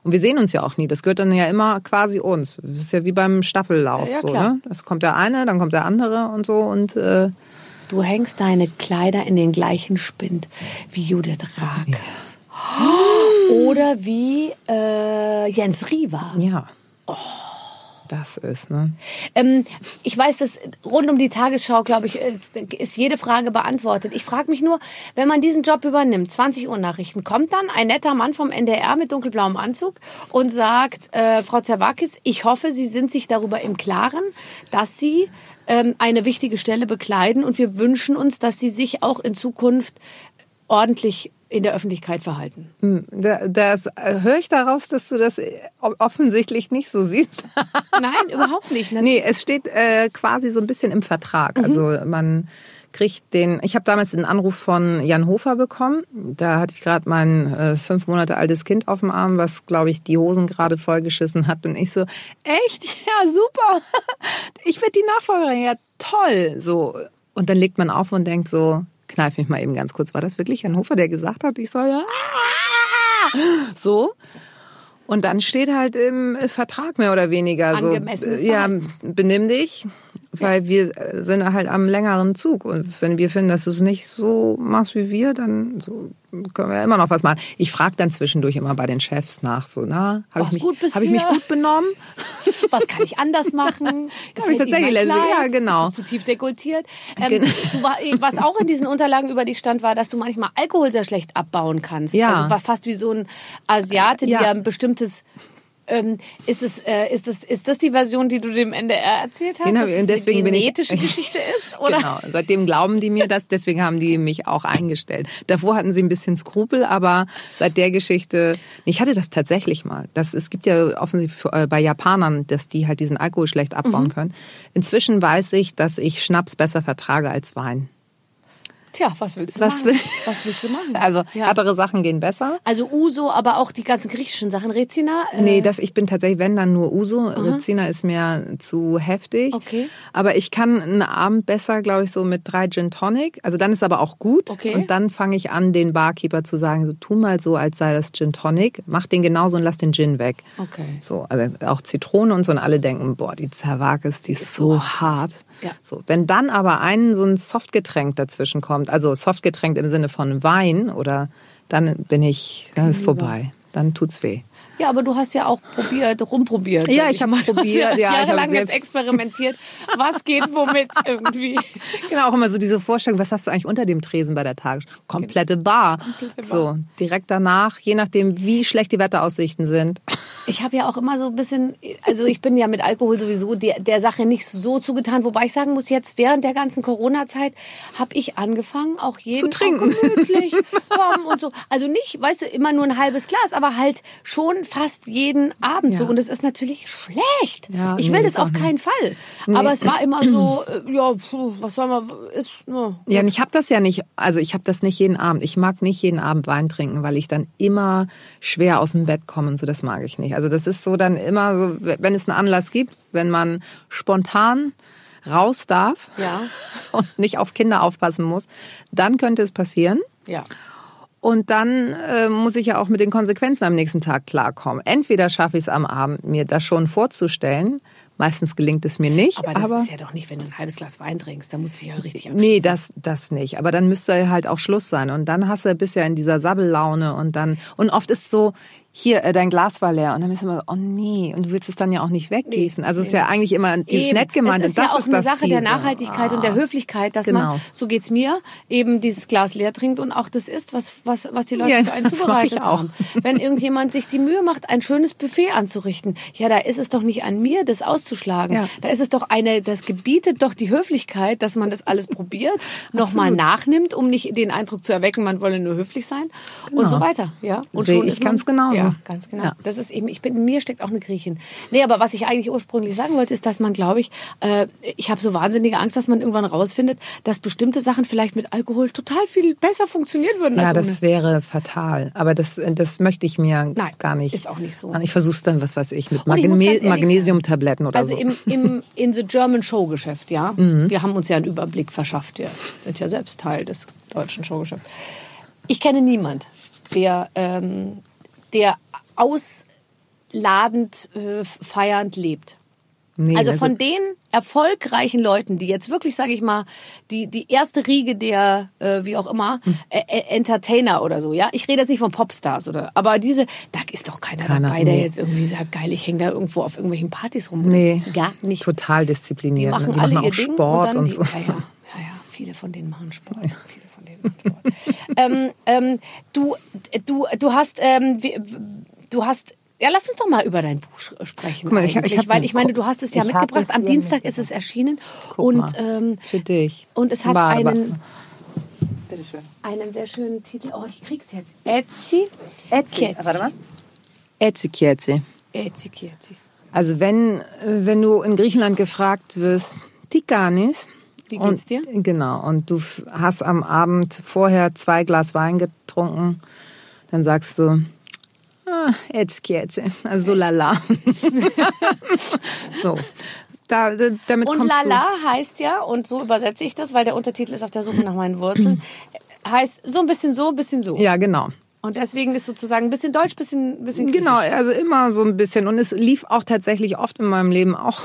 Und wir sehen uns ja auch nie. Das gehört dann ja immer quasi uns. Das ist ja wie beim Staffellauf. Ja, so, ne? Das kommt der eine, dann kommt der andere und so. Und äh, Du hängst deine Kleider in den gleichen Spind wie Judith Rakers. Oder wie äh, Jens Riva. ja. Das ist, ne? Ähm, ich weiß, dass rund um die Tagesschau, glaube ich, ist, ist jede Frage beantwortet. Ich frage mich nur, wenn man diesen Job übernimmt, 20 Uhr Nachrichten, kommt dann ein netter Mann vom NDR mit dunkelblauem Anzug und sagt, äh, Frau Zerwakis, ich hoffe, Sie sind sich darüber im Klaren, dass Sie ähm, eine wichtige Stelle bekleiden und wir wünschen uns, dass Sie sich auch in Zukunft ordentlich in der Öffentlichkeit verhalten. Da- Das äh, höre ich daraus, dass du das äh, offensichtlich nicht so siehst. Nein, überhaupt nicht. nee, es steht äh, quasi so ein bisschen im Vertrag. Also man kriegt den. Ich habe damals den Anruf von Jan Hofer bekommen. Da hatte ich gerade mein äh, fünf Monate altes Kind auf dem Arm, was glaube ich die Hosen gerade vollgeschissen hat. Und ich so, echt? Ja, super. Ich werde die Nachfolgerin. Ja, toll. So. Und dann legt man auf und denkt so, kneif mich mal eben ganz kurz. War das wirklich Jan Hofer, der gesagt hat, ich soll so? Und dann steht halt im Vertrag mehr oder weniger so, ja, benimm dich, weil wir sind halt am längeren Zug. Und wenn wir finden, dass du es nicht so machst wie wir, dann so können wir immer noch was machen. Ich frage dann zwischendurch immer bei den Chefs nach, so, na, habe ich, mich- hab ich mich gut benommen? Was kann ich anders machen? Hab ich tatsächlich Kleid? ja, genau. Ist zu tief dekultiert? Ähm, Gen- du war, was auch in diesen Unterlagen über dich stand, war, dass du manchmal Alkohol sehr schlecht abbauen kannst. Ja. Also war fast wie so ein Asiate, die Ja. ja ein bestimmtes ähm, ist, es, äh, ist, es, ist das die Version, die du dem NDR erzählt hast? Den hab dass ich- und deswegen eine bin ich- genetische Geschichte ist? Oder? Genau, seitdem glauben die mir das, deswegen haben die mich auch eingestellt. Davor hatten sie ein bisschen Skrupel, aber seit der Geschichte, ich hatte das tatsächlich mal. Das, es gibt ja offensichtlich äh, bei Japanern, dass die halt diesen Alkohol schlecht abbauen können. Inzwischen weiß ich, dass ich Schnaps besser vertrage als Wein. Tja, was willst du Was machen? will- Was willst du machen? Also ja. härtere Sachen gehen besser. Also Uso, aber auch die ganzen griechischen Sachen. Rezina? Äh, Nee, das, ich bin tatsächlich, wenn dann nur Uso. Rezina ist mir zu heftig. Okay. Aber ich kann einen Abend besser, glaube ich, so mit drei Gin Tonic. Also dann ist aber auch gut. Okay. Und dann fange ich an, den Barkeeper zu sagen, so tu mal so, als sei das Gin Tonic. Mach den genauso und lass den Gin weg. Okay. So, also auch Zitrone und so. Und alle denken, boah, die Zerwakis, die ist, so hart. Ja. So, wenn dann aber ein so ein Softgetränk dazwischen kommt, also Softgetränk im Sinne von Wein oder dann bin ich, dann ist vorbei. Dann tut's weh. Ja, aber du hast ja auch probiert, rumprobiert. Ja, ich hab mal. Probiert, ja, jahrelang jetzt experimentiert. Was geht womit irgendwie? Genau, auch immer so diese Vorstellung, was hast du eigentlich unter dem Tresen bei der Tagesschau? Komplette Bar. Komplette Bar. So, direkt danach, je nachdem, wie schlecht die Wetteraussichten sind. Ich habe ja auch immer so ein bisschen, also ich bin ja mit Alkohol sowieso der, der Sache nicht so zugetan, wobei ich sagen muss, jetzt während der ganzen Corona-Zeit habe ich angefangen, auch jeden Zu trinken. Tag gemütlich komm und so. Also nicht, weißt du, immer nur ein halbes Glas, aber halt schon fast jeden Abend so. Ja. Und es ist natürlich schlecht. Ja, ich nee, will das das auf keinen Fall. Aber es war immer so, äh, ja, puh, was soll man, ist, ne. Ja, und ich habe das ja nicht, also ich habe das nicht jeden Abend. Ich mag nicht jeden Abend Wein trinken, weil ich dann immer schwer aus dem Bett komme und so, das mag ich nicht. Also das ist so dann immer so, wenn es einen Anlass gibt, wenn man spontan raus darf Ja. und nicht auf Kinder aufpassen muss, dann könnte es passieren. Ja. Und dann äh, muss ich ja auch mit den Konsequenzen am nächsten Tag klarkommen. Entweder schaffe ich es am Abend, mir das schon vorzustellen. Meistens gelingt es mir nicht. Aber das ist ja doch nicht, wenn du ein halbes Glas Wein trinkst, da musst du dich ja richtig Nee, das, das nicht. Aber dann müsste halt auch Schluss sein. Und dann hast du bist ja in dieser Sabbellaune und dann, und oft ist so, hier, äh, dein Glas war leer. Und dann bist du immer so, oh nee. Und du willst es dann ja auch nicht weggießen. also es ist ja eigentlich immer dieses Eben. nett gemeint. Es ist und das ja auch ist eine das Sache der Fiese. Nachhaltigkeit und der Ah. Höflichkeit, dass Genau. man, so geht's mir, eben dieses Glas leer trinkt und auch das isst, was, was, was die Leute Ja, für einen das zubereitet ich auch. haben. Wenn irgendjemand sich die Mühe macht, ein schönes Buffet anzurichten, ja, da ist es doch nicht an mir, das auszuschlagen. Ja. Da ist es doch eine, das gebietet doch die Höflichkeit, dass man das alles probiert, nochmal nachnimmt, um nicht den Eindruck zu erwecken, man wolle nur höflich sein und so weiter. Ja, und Sehe schon ich ist ganz genauso. Ja, ganz genau. Ja. Das ist eben, ich bin, in mir steckt auch eine Griechin. Nee, aber was ich eigentlich ursprünglich sagen wollte, ist, dass man, glaube ich, äh, ich habe so wahnsinnige Angst, dass man irgendwann rausfindet, dass bestimmte Sachen vielleicht mit Alkohol total viel besser funktionieren würden Ja, das wäre fatal. Aber das, das möchte ich mir Nein, gar nicht. ist auch nicht so. Ich versuch's dann, was weiß ich, mit ich Magne ehrlich Magnesiumtabletten oder Also so. im, im in the German Showgeschäft, ja. Mhm. Wir haben uns ja einen Überblick verschafft. Wir sind ja selbst Teil des deutschen Showgeschäfts. Ich kenne niemand, der, ähm, der ausladend, äh, feiernd lebt. nee, also das- von den erfolgreichen Leuten, die jetzt wirklich, sage ich mal, die die erste Riege der äh, wie auch immer Hm. äh, äh, Entertainer oder so, ja. Ich rede jetzt nicht von Popstars oder, aber diese, da ist doch keiner, Keiner, dabei, der nee. jetzt irgendwie sagt, geil, ich hänge da irgendwo auf irgendwelchen Partys rum. Nee, gar nicht. total Die diszipliniert. machen die alle machen auch Sport und, und, so. die, ja, ja, ja, ja, viele von denen machen Sport. Viele ähm, ähm, du, du, du hast, ähm, du hast ja, lass uns doch mal über dein Buch sprechen. Guck mal, ich ich hab weil ich meine, du hast es ja mitgebracht. es Am Dienstag ist es erschienen Guck und mal. ähm, Für dich. und es hat Warte, einen einen sehr schönen Titel. Oh, ich krieg's jetzt. Etsy. Etsy. Warte mal. Etsy, Etsy. Also wenn, äh, wenn du in Griechenland gefragt wirst, Tikanis. Wie geht's dir? Genau. Und du hast am Abend vorher zwei Glas Wein getrunken, dann sagst du, ah, Etzikietzi. Also so lala. so. Da, da, damit Und Lala heißt ja, und so übersetze ich das, weil der Untertitel ist auf der Suche nach meinen Wurzeln, heißt so ein bisschen so, ein bisschen so. Ja, genau. Und deswegen ist sozusagen ein bisschen Deutsch, ein bisschen, bisschen Genau, also immer so ein bisschen. Und es lief auch tatsächlich oft in meinem Leben auch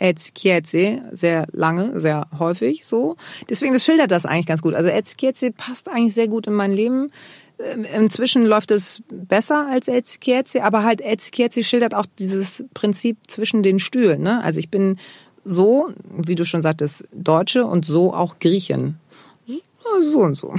Etzikietzi, sehr lange, sehr häufig so. Deswegen, das schildert das eigentlich ganz gut. Also Etzikietzi passt eigentlich sehr gut in mein Leben. Ähm, Inzwischen läuft es besser als Etzikietzi, aber halt Etzikietzi schildert auch dieses Prinzip zwischen den Stühlen. Ne? Also ich bin so, wie du schon sagtest, Deutsche und so auch Griechin. So und so.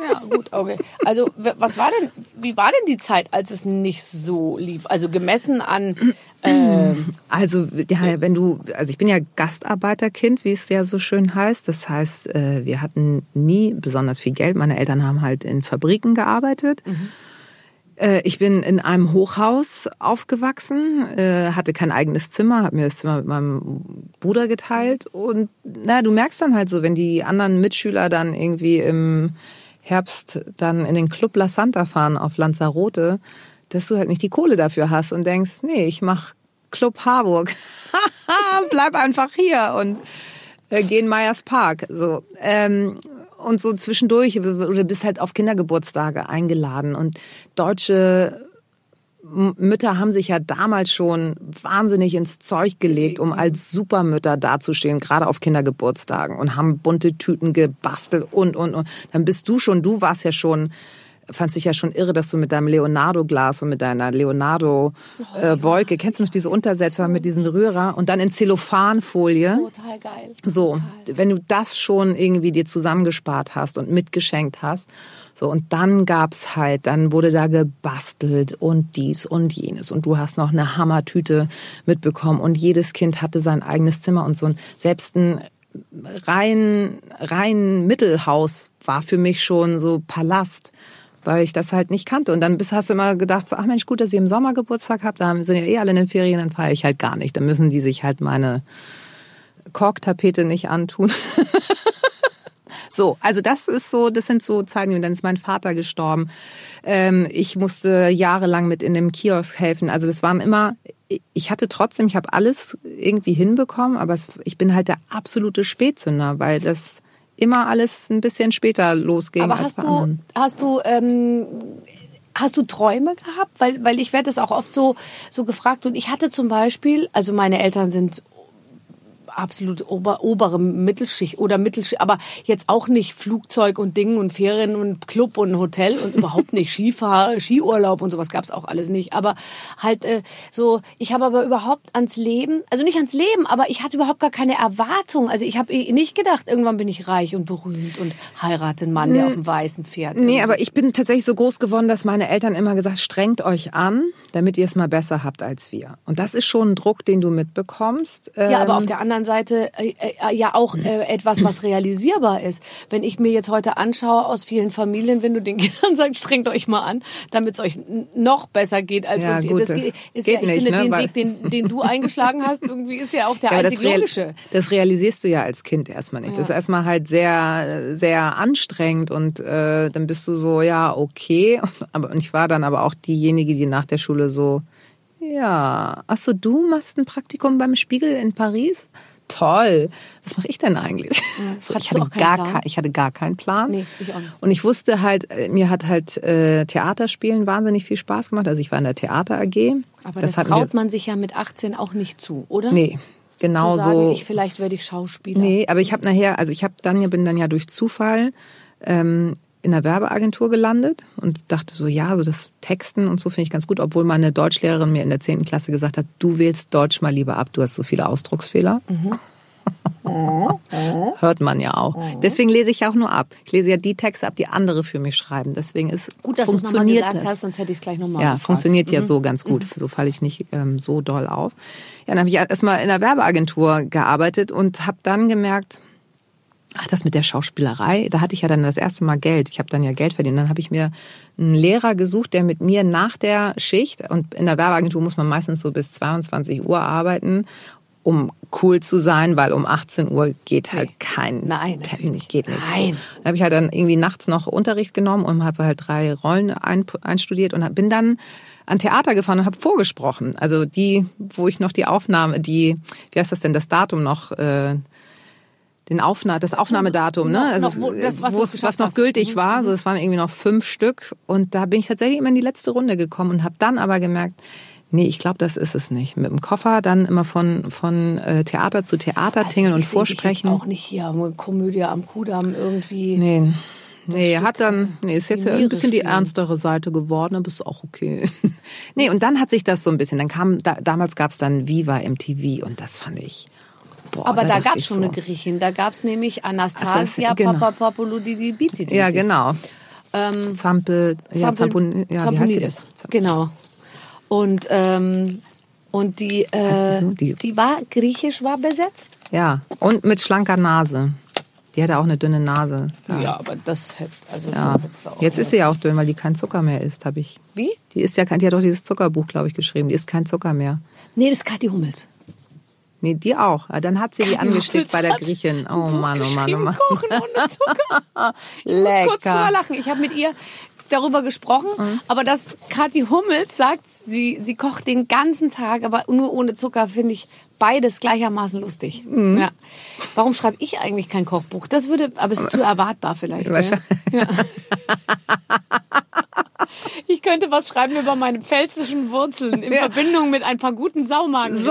Ja, gut, okay. Also, was war denn, wie war denn die Zeit, als es nicht so lief? Also gemessen an, ähm, Also ja, wenn du, also ich bin ja Gastarbeiterkind, wie es ja so schön heißt. Das heißt, äh, wir hatten nie besonders viel Geld. Meine Eltern haben halt in Fabriken gearbeitet. Äh, Ich bin in einem Hochhaus aufgewachsen, äh, hatte kein eigenes Zimmer, habe mir das Zimmer mit meinem Bruder geteilt und na, du merkst dann halt so, wenn die anderen Mitschüler dann irgendwie im Herbst dann in den Club La Santa fahren auf Lanzarote, dass du halt nicht die Kohle dafür hast und denkst, nee, ich mach Club Harburg. Bleib einfach hier und äh, geh in Meyers Park. So. Ähm, und so zwischendurch, oder bist halt auf Kindergeburtstage eingeladen. Und deutsche Mütter haben sich ja damals schon wahnsinnig ins Zeug gelegt, um als Supermütter dazustehen, gerade auf Kindergeburtstagen und haben bunte Tüten gebastelt und, und, und. Dann bist du schon, du warst ja schon, fandst dich ja schon irre, dass du mit deinem Leonardo-Glas und mit deiner Leonardo-Wolke, kennst du noch diese Untersetzer mit diesem Rührer und dann in Zellophanfolie? total geil. So, Total. wenn du das schon irgendwie dir zusammengespart hast und mitgeschenkt hast, so und dann gab's halt, dann wurde da gebastelt und dies und jenes und du hast noch eine Hammertüte mitbekommen und jedes Kind hatte sein eigenes Zimmer und so ein selbst ein rein rein Mittelhaus war für mich schon so Palast weil ich das halt nicht kannte. Und dann bist, hast du immer gedacht, ach Mensch, gut, dass ich im Sommer Geburtstag habe, da sind ja eh alle in den Ferien, dann feiere ich halt gar nicht. Dann müssen die sich halt meine Korktapete nicht antun. so, also das ist so, das sind so Zeiten, dann ist mein Vater gestorben. Ähm, ich musste jahrelang mit in dem Kiosk helfen. Also das waren immer ich hatte trotzdem, ich habe alles irgendwie hinbekommen, aber es, ich bin halt der absolute Spätzünder, weil das immer alles ein bisschen später losging. Aber hast du, hast du, ähm, hast du Träume gehabt? Weil, weil ich werde das auch oft so, so gefragt. Und ich hatte zum Beispiel, also meine Eltern sind absolut ober, obere Mittelschicht oder Mittelschicht, aber jetzt auch nicht Flugzeug und Ding und Ferien und Club und Hotel und überhaupt nicht Skifahr, Skiurlaub und sowas gab's auch alles nicht. Aber halt äh, so, ich habe aber überhaupt ans Leben, also nicht ans Leben, aber ich hatte überhaupt gar keine Erwartung. Also ich habe nicht gedacht, irgendwann bin ich reich und berühmt und heirate einen Mann, der auf dem weißen Pferd. Nee, aber ich bin tatsächlich so groß geworden, dass meine Eltern immer gesagt, strengt euch an, damit ihr es mal besser habt als wir. Und das ist schon ein Druck, den du mitbekommst. Ja, aber Ähm, auf der anderen Seite äh, äh, ja auch äh, etwas, was realisierbar ist. Wenn ich mir jetzt heute anschaue aus vielen Familien, wenn du den Kindern sagst, strengt euch mal an, damit es euch noch besser geht als Ja, uns. gut, das das geht, ist geht ja, ich nicht, finde ne, den Weg, den, den du eingeschlagen hast, irgendwie ist ja auch der Ja, das, einzig real, logische. das realisierst du ja als Kind erstmal nicht. Das ist erstmal halt sehr, sehr anstrengend und äh, dann bist du so, ja, okay. Aber und ich war dann aber auch diejenige, die nach der Schule so, ja, ach so, du machst ein Praktikum beim Spiegel in Paris? Toll. Was mache ich denn eigentlich? So, Hattest ich, hatte gar kein, ich hatte gar keinen Plan. Nee, ich auch nicht. Und ich wusste halt, äh, mir hat halt äh, Theaterspielen wahnsinnig viel Spaß gemacht. Also ich war in der Theater AG. Aber das, hat traut man sich ja mit 18 auch nicht zu, oder? Nee, genau Zu sagen, so. ich, vielleicht werde ich Schauspieler. Nee, aber ich habe nachher, also ich habe dann ja bin dann ja durch Zufall ähm, in der Werbeagentur gelandet und dachte so, ja, so das Texten und so finde ich ganz gut, obwohl meine Deutschlehrerin mir in der 10. Klasse gesagt hat, du wählst Deutsch mal lieber ab, du hast so viele Ausdrucksfehler. Hört man ja auch. Deswegen lese ich ja auch nur ab. Ich lese ja die Texte ab, die andere für mich schreiben. Deswegen ist Gut, dass du es nochmal funktioniert gesagt das. hast, sonst hätte ich es gleich nochmal Ja, gefragt. funktioniert ja so ganz gut. So falle ich nicht ähm, so doll auf. Ja, dann habe ich erstmal in der Werbeagentur gearbeitet und habe dann gemerkt, ach, das mit der Schauspielerei, da hatte ich ja dann das erste Mal Geld. Ich habe dann ja Geld verdient. Dann habe ich mir einen Lehrer gesucht, der mit mir nach der Schicht, und in der Werbeagentur muss man meistens so bis 22 Uhr arbeiten, um cool zu sein, weil um 18 Uhr geht halt kein Nein, Termin, geht nicht. Nein. So. Da habe ich halt dann irgendwie nachts noch Unterricht genommen und habe halt drei Rollen ein, einstudiert und bin dann an Theater gefahren und habe vorgesprochen. Also die, wo ich noch die Aufnahme, die, wie heißt das denn, das Datum noch, äh, den Aufnahme, das Aufnahmedatum, ne? Noch- Also noch, wo- das, was was noch hast. gültig Mhm, war. So, es waren irgendwie noch fünf Stück und da bin ich tatsächlich immer in die letzte Runde gekommen und habe dann aber gemerkt, nee, ich glaube, das ist es nicht. Mit dem Koffer dann immer von von äh, Theater zu Theater tingeln und Also ich seh dich vorsprechen. Auch nicht hier, Komödie am Kudamm irgendwie. Nee. Nee, hat dann, nee, ist jetzt ja ein bisschen die ernstere Seite geworden, aber ist auch okay. nee, und dann hat sich das so ein bisschen, dann kam, da, damals gab's dann Viva MTV und das fand ich, boah, Aber da dachte gab es schon so, eine Griechin. Da gab es nämlich Anastasia Also genau. Papapapoulidibitidis. Ja, genau. Ähm, Zampel, ja, Zampon, ja, wie heißt das? Genau. Und, ähm, und die, äh, so? Die- die war griechisch war besetzt. Ja, und mit schlanker Nase. Die hatte auch eine dünne Nase. Ja, aber das hätte, also Ja. das Jetzt ist sie ja auch dünn, weil die kein Zucker mehr isst, habe ich. Wie? Die ist ja kein, die hat doch dieses Zuckerbuch, glaube ich, geschrieben. Die isst kein Zucker mehr. Nee, das ist Kathi Hummels. Nee, die auch. Ja, Dann hat sie die angesteckt bei der Griechin. Oh Mann, oh Mann, oh Mann. Kochen ohne Zucker. Ich muss kurz drüber lachen. Ich habe mit ihr darüber gesprochen, Mhm. aber dass Kathi Hummels sagt, sie, sie kocht den ganzen Tag, aber nur ohne Zucker, finde ich beides gleichermaßen lustig. Mhm. Ja. Warum schreibe ich eigentlich kein Kochbuch? Das würde, aber es ist zu erwartbar vielleicht. Ne? Wahrscheinlich. Ja. Ich könnte was schreiben über meine pfälzischen Wurzeln in Ja. Verbindung mit ein paar guten Saumagen. So.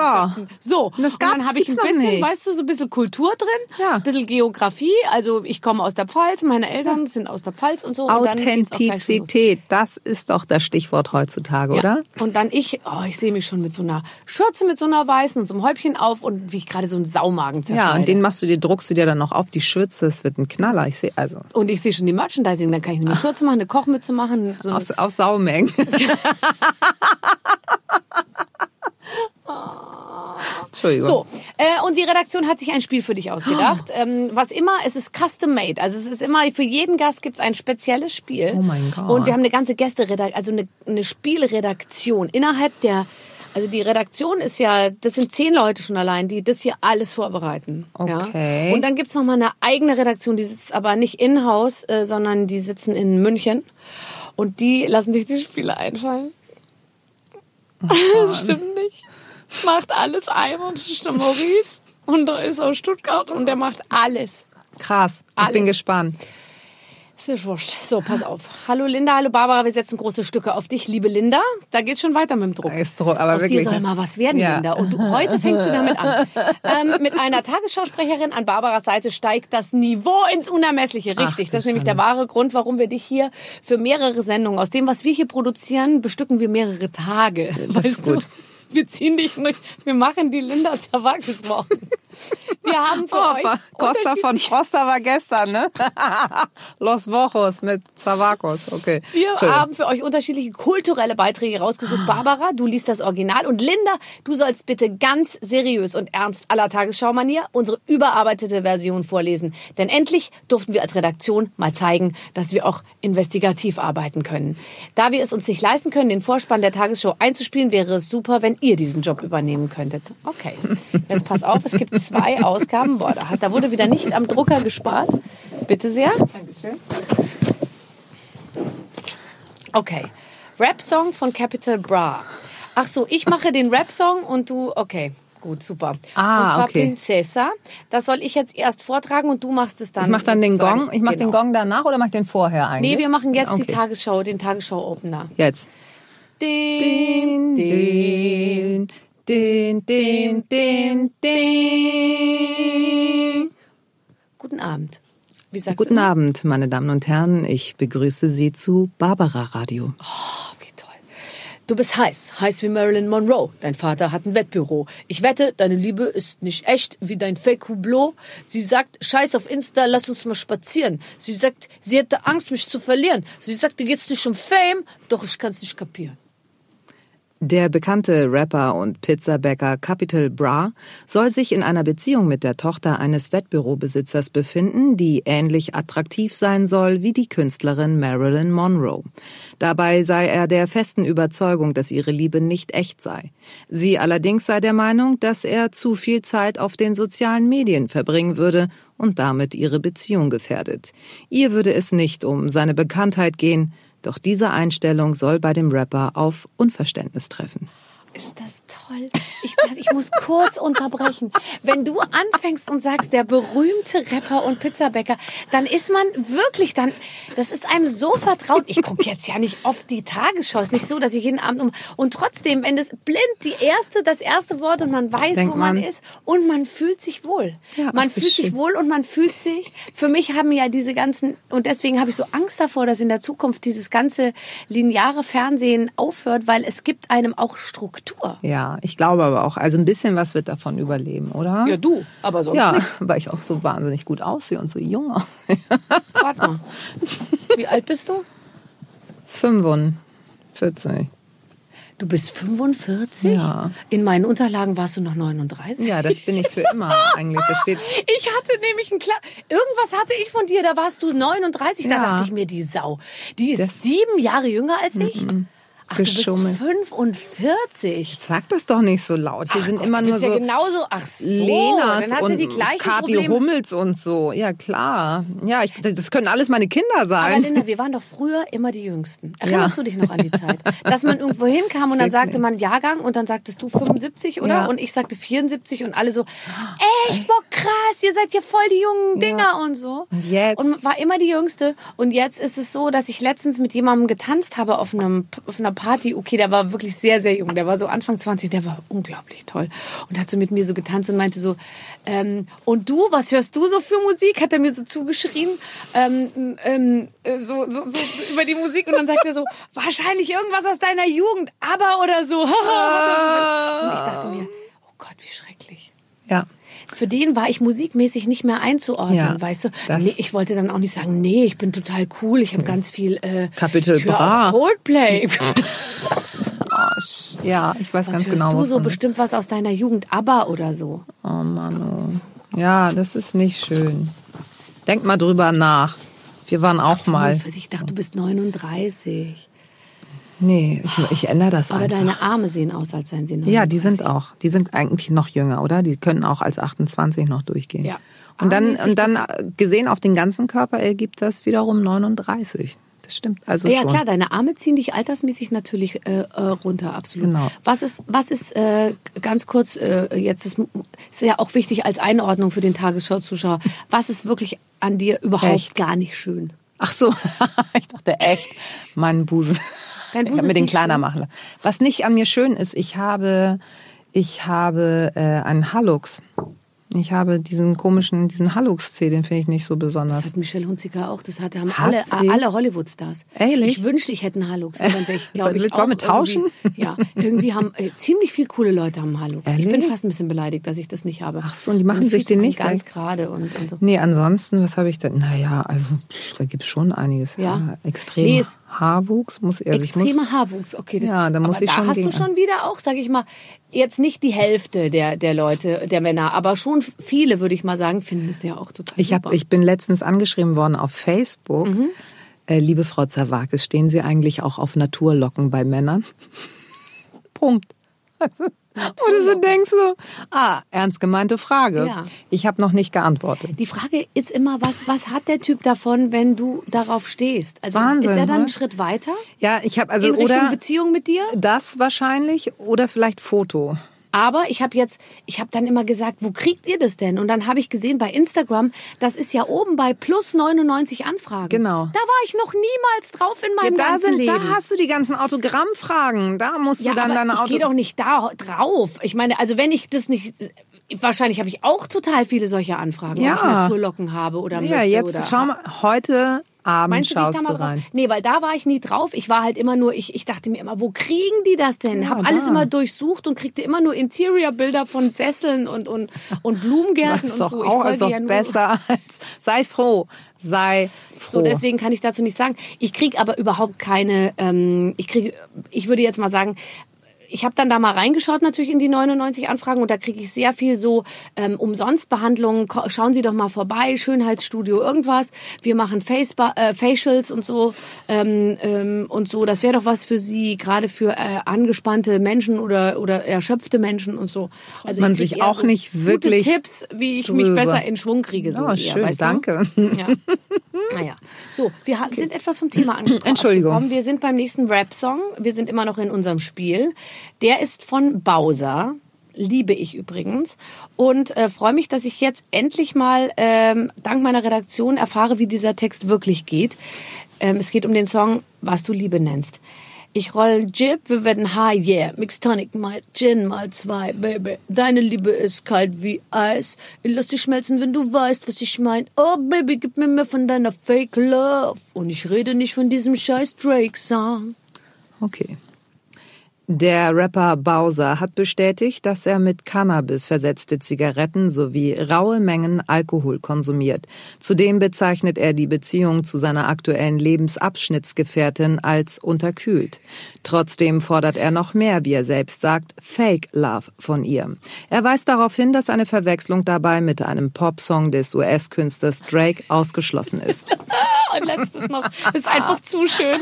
So. Und das und dann habe ich ein bisschen, weißt du, so ein bisschen Kultur drin, Ja. ein bisschen Geografie. Also ich komme aus der Pfalz, meine Eltern sind aus der Pfalz und so. Und. Authentizität, das ist doch das Stichwort heutzutage, oder? Ja. Und dann ich, oh, ich sehe mich schon mit so einer Schürze, mit so einer weißen und so einem Häubchen auf und wie ich gerade so einen Saumagen zerschneide. Ja, und den machst du dir, druckst du dir dann noch auf die Schürze, es wird ein Knaller. Ich sehe, also, und ich sehe schon die Merchandising, dann kann ich eine Schürze machen, eine Kochmütze machen. So aus, aus Saumengen. Entschuldigung. So, äh, und die Redaktion hat sich ein Spiel für dich ausgedacht. Ähm, was immer, es ist custom made. Also es ist immer, für jeden Gast gibt es ein spezielles Spiel. Oh mein Gott. Und wir haben eine ganze Gästeredaktion, also eine, eine Spielredaktion innerhalb der, also die Redaktion ist ja, das sind zehn Leute schon allein, die das hier alles vorbereiten. Okay. Ja? Und dann gibt's noch mal eine eigene Redaktion, die sitzt aber nicht in-house, äh, sondern die sitzen in München. Und die lassen sich die Spiele einfallen. Oh das stimmt nicht. Das macht alles einer. Das ist der Maurice. Und der ist aus Stuttgart und der macht alles. Krass. Ich Alles. bin gespannt. Ist ja wurscht. So, pass auf. Hallo Linda, hallo Barbara, wir setzen große Stücke auf dich, liebe Linda. Da geht's schon weiter mit dem Druck. Ist Druck, aber Aus wirklich, dir soll mal was werden, Ja. Linda. Und du, heute fängst du damit an. Ähm, mit einer Tagesschausprecherin an Barbaras Seite steigt das Niveau ins Unermessliche. Richtig. Ach, das ist du nämlich der wahre Grund, warum wir dich hier für mehrere Sendungen, aus dem, was wir hier produzieren, bestücken wir mehrere Tage. Das weißt ist gut. du? Wir ziehen dich durch, wir machen die Linda Zawakis Wochen. Wir haben für Oh, euch Costa von Froster war gestern, ne? Los Wochos mit Zavakos, okay. Wir haben für euch unterschiedliche kulturelle Beiträge rausgesucht. Barbara, du liest das Original. Und Linda, du sollst bitte ganz seriös und ernst aller Tagesschau-Manier unsere überarbeitete Version vorlesen. Denn endlich durften wir als Redaktion mal zeigen, dass wir auch investigativ arbeiten können. Da wir es uns nicht leisten können, den Vorspann der Tagesschau einzuspielen, wäre es super, wenn ihr diesen Job übernehmen könntet. Okay, jetzt pass auf, es gibt zwei Ausgaben. Boah, da, hat, da wurde wieder nicht am Drucker gespart. Bitte sehr. Okay. Rap-Song von Capital Bra. Ach so, ich mache den Rap-Song und du, okay. Gut, super. Ah, und zwar okay. Princesa. Das soll ich jetzt erst vortragen und du machst es dann. Ich mach dann den sozusagen. Gong. Ich mach den Genau. Gong danach oder mach den vorher eigentlich? Nee, wir machen jetzt die Okay. Tagesschau, den Tagesschau-Opener. Jetzt. Den, den, den, den, den, den. Guten Abend. Wie sagst Guten du? Abend, meine Damen und Herren. Ich begrüße Sie zu Barbara Radio. Oh, wie toll. Du bist heiß, heiß wie Marilyn Monroe. Dein Vater hat ein Wettbüro. Ich wette, deine Liebe ist nicht echt wie dein Fake-Hublot. Sie sagt, scheiß auf Insta, lass uns mal spazieren. Sie sagt, sie hätte Angst, mich zu verlieren. Sie sagt, dir geht's nicht um Fame, doch ich kann's nicht kapieren. Der bekannte Rapper und Pizzabäcker Capital Bra soll sich in einer Beziehung mit der Tochter eines Wettbürobesitzers befinden, die ähnlich attraktiv sein soll wie die Künstlerin Marilyn Monroe. Dabei sei er der festen Überzeugung, dass ihre Liebe nicht echt sei. Sie allerdings sei der Meinung, dass er zu viel Zeit auf den sozialen Medien verbringen würde und damit ihre Beziehung gefährdet. Ihr würde es nicht um seine Bekanntheit gehen, doch diese Einstellung soll bei dem Rapper auf Unverständnis treffen. Ist das toll? Ich, ich muss kurz unterbrechen. Wenn du anfängst und sagst, der berühmte Rapper und Pizzabäcker, dann ist man wirklich dann, das ist einem so vertraut. Ich gucke jetzt ja nicht oft die Tagesschau. Es ist nicht so, dass ich jeden Abend um, und trotzdem, wenn das blind die erste, das erste Wort und man weiß, Denkt wo man, man. ist und man fühlt sich wohl. Ja, man fühlt sich wohl und man fühlt sich, für mich haben ja diese ganzen, und deswegen habe ich so Angst davor, dass in der Zukunft dieses ganze lineare Fernsehen aufhört, weil es gibt einem auch Struktur. Ja, ich glaube aber auch, also ein bisschen was wird davon überleben, oder? Ja, du, aber sonst ja, nix. weil ich auch so wahnsinnig gut aussehe und so jung aussehe. Warte mal. Wie alt bist du? 45. Du bist 45? Ja. In meinen Unterlagen warst du noch 39? Ja, das bin ich für immer eigentlich. Das steht. Ich hatte nämlich ein klar, irgendwas hatte ich von dir, da warst du 39, da Ja. dachte ich mir, die Sau, die ist Das- sieben Jahre jünger als ich. Ach, du bist Geschummelt. 45. Sag das doch nicht so laut. Hier Ach sind Gott, immer nur so ja genauso, ach so, Lenas dann hast und du die gleichen Kathi Probleme. Hummels und so. Ja, klar. Ja, ich, das können alles meine Kinder Aber sein. Linda, wir waren doch früher immer die Jüngsten. Erinnerst Ja. du dich noch an die Zeit? Dass man irgendwo hinkam und dann sagte man Jahrgang und dann sagtest du 75, oder? Ja. Und ich sagte 74 und alle so, echt, boah, krass, ihr seid ja voll die jungen Dinger und so. Und jetzt? Und war immer die Jüngste. Und jetzt ist es so, dass ich letztens mit jemandem getanzt habe auf, einem, auf einer Party. Okay, der war wirklich sehr, sehr jung. Der war so Anfang 20, der war unglaublich toll. Und hat so mit mir so getanzt und meinte so, ähm, und du, was hörst du so für Musik? Hat er mir so zugeschrien. Ähm, ähm, äh, so, so, so über die Musik. Und dann sagt er so, wahrscheinlich irgendwas aus deiner Jugend, aber oder so. und ich dachte mir, oh Gott, wie schrecklich. Ja. Für den war ich musikmäßig nicht mehr einzuordnen, Ja, weißt du? Nee, ich wollte dann auch nicht sagen, nee, ich bin total cool, ich habe ganz viel äh, Capital ich Bra. auch Coldplay. Oh, ja, ich weiß Was ganz hörst genau. du so? wovon- Bestimmt was aus deiner Jugend, ABBA oder so. Oh Mann, oh. Ja, das ist nicht schön. Denk mal drüber nach. Wir waren auch mal. 45, Ich dachte, du bist 39. Nee, ich, ich ändere das Aber einfach. deine Arme sehen aus, als seien sie 39. Ja, die sind auch. Die sind eigentlich noch jünger, oder? Die können auch als 28 noch durchgehen. Ja. Und dann, und dann äh, gesehen auf den ganzen Körper ergibt das wiederum 39. Das stimmt. Also ja, schon. klar, deine Arme ziehen dich altersmäßig natürlich äh, äh, runter, absolut. Genau. Was ist, was ist äh, ganz kurz äh, jetzt ist, ist ja auch wichtig als Einordnung für den Tagesschau-Zuschauer. Was ist wirklich an dir überhaupt Echt? gar nicht schön? Ach so, ich dachte echt, mein Busen. Dein Busen ich habe mir den kleiner schön? machen lassen. Was nicht an mir schön ist, ich habe, ich habe äh, einen Hallux. Ich habe diesen komischen, diesen Hallux-C, den finde ich nicht so Das besonders. hat Michelle Hunziker auch. Das hat, haben Hat alle, sie? alle Hollywood-Stars. Ehrlich? Ich wünschte, ich hätte einen Halux. aber Dann wäre ich, glaube ich, auch tauschen? irgendwie- Ja, irgendwie haben äh, ziemlich viele coole Leute haben Halux. Ich bin Ehrlich? fast ein bisschen beleidigt, dass ich das nicht habe. Ach so, und die machen Meine sich den nicht ganz weg? gerade und, und so. Nee, ansonsten, was habe ich denn? Naja, also pff, da gibt's schon einiges. Ja. extrem Nee, Haarwuchs muss also ich muss, Extremer Haarwuchs, okay. Das Ja, ist, da muss ich da schon hast gegen du schon wieder auch, sage ich mal, jetzt nicht die Hälfte der, der Leute, der Männer, aber schon viele, würde ich mal sagen, finden es ja auch total Ich, super. hab, ich bin letztens angeschrieben worden auf Facebook. Mhm. Äh, liebe Frau Zawakis, stehen Sie eigentlich auch auf Naturlocken bei Männern? Punkt. Wo du so denkst so, ah, ernst gemeinte Frage. Ja. Ich habe noch nicht geantwortet. Die Frage ist immer, was, was hat der Typ davon, wenn du darauf stehst? Also Wahnsinn, ist er dann einen ne? Schritt weiter Ja, ich habe also in Richtung oder Beziehung mit dir? das wahrscheinlich oder vielleicht Foto. Aber ich habe jetzt, ich habe dann immer gesagt, wo kriegt ihr das denn? Und dann habe ich gesehen bei Instagram, das ist ja oben bei plus 99 Anfragen. Genau. Da war ich noch niemals drauf in meinem da, ganzen sind, Leben. da hast du die ganzen Autogrammfragen. Da musst ja, du dann deine ich Auto. gehe doch nicht da drauf. Ich meine, also wenn ich das nicht, wahrscheinlich habe ich auch total viele solcher Anfragen, Ja. ob ich Naturlocken habe oder ja, möchte jetzt oder schau mal, heute Abend Meinst du, ich schaust mal du drauf? rein. Nee, weil da war ich nie drauf. Ich war halt immer nur, ich, ich dachte mir immer, wo kriegen die das denn? Ja, Hab alles immer durchsucht und kriegte immer nur Interior-Bilder von Sesseln und, und, und Blumengärten Das ist und so. Ich auch folge ist doch ja nur- besser als. Sei froh. Sei froh. So, deswegen kann ich dazu nicht sagen. Ich kriege aber überhaupt keine, ähm, ich kriege, ich würde jetzt mal sagen, ich habe dann da mal reingeschaut natürlich in die 99 Anfragen und da kriege ich sehr viel so ähm, Umsonstbehandlungen. Schauen Sie doch mal vorbei, Schönheitsstudio, irgendwas. Wir machen Face äh, Facials und so ähm, ähm, und so. Das wäre doch was für Sie, gerade für äh, angespannte Menschen oder oder erschöpfte Menschen und so. Also man sich eher auch nicht gute wirklich Tipps, wie ich mich drüber. besser in Schwung kriege. So Oh, eher, schön, du? danke. Ja. Naja. So, wir ha- sind etwas vom Thema angekommen. Entschuldigung. Wir sind beim nächsten Rap-Song. Wir sind immer noch in unserem Spiel. Der ist von Bowser. Liebe ich übrigens. Und äh, freue mich, dass ich jetzt endlich mal ähm, dank meiner Redaktion erfahre, wie dieser Text wirklich geht. Ähm, es geht um den Song Was du Liebe nennst. Ich roll Jib, wir werden high, yeah. Mix Tonic mal Gin mal zwei, Baby. Deine Liebe ist kalt wie Eis. Ich lass dich schmelzen, wenn du weißt, was ich mein. Oh, Baby, gib mir mehr von deiner Fake Love. Und ich rede nicht von diesem scheiß Drake-Song. Okay. Der Rapper Bowser hat bestätigt, dass er mit Cannabis versetzte Zigaretten sowie raue Mengen Alkohol konsumiert. Zudem bezeichnet er die Beziehung zu seiner aktuellen Lebensabschnittsgefährtin als unterkühlt. Trotzdem fordert er noch mehr, wie er selbst sagt, Fake Love von ihr. Er weist darauf hin, dass eine Verwechslung dabei mit einem Popsong des US-Künstlers Drake ausgeschlossen ist. Und letztes noch. Das ist einfach zu schön.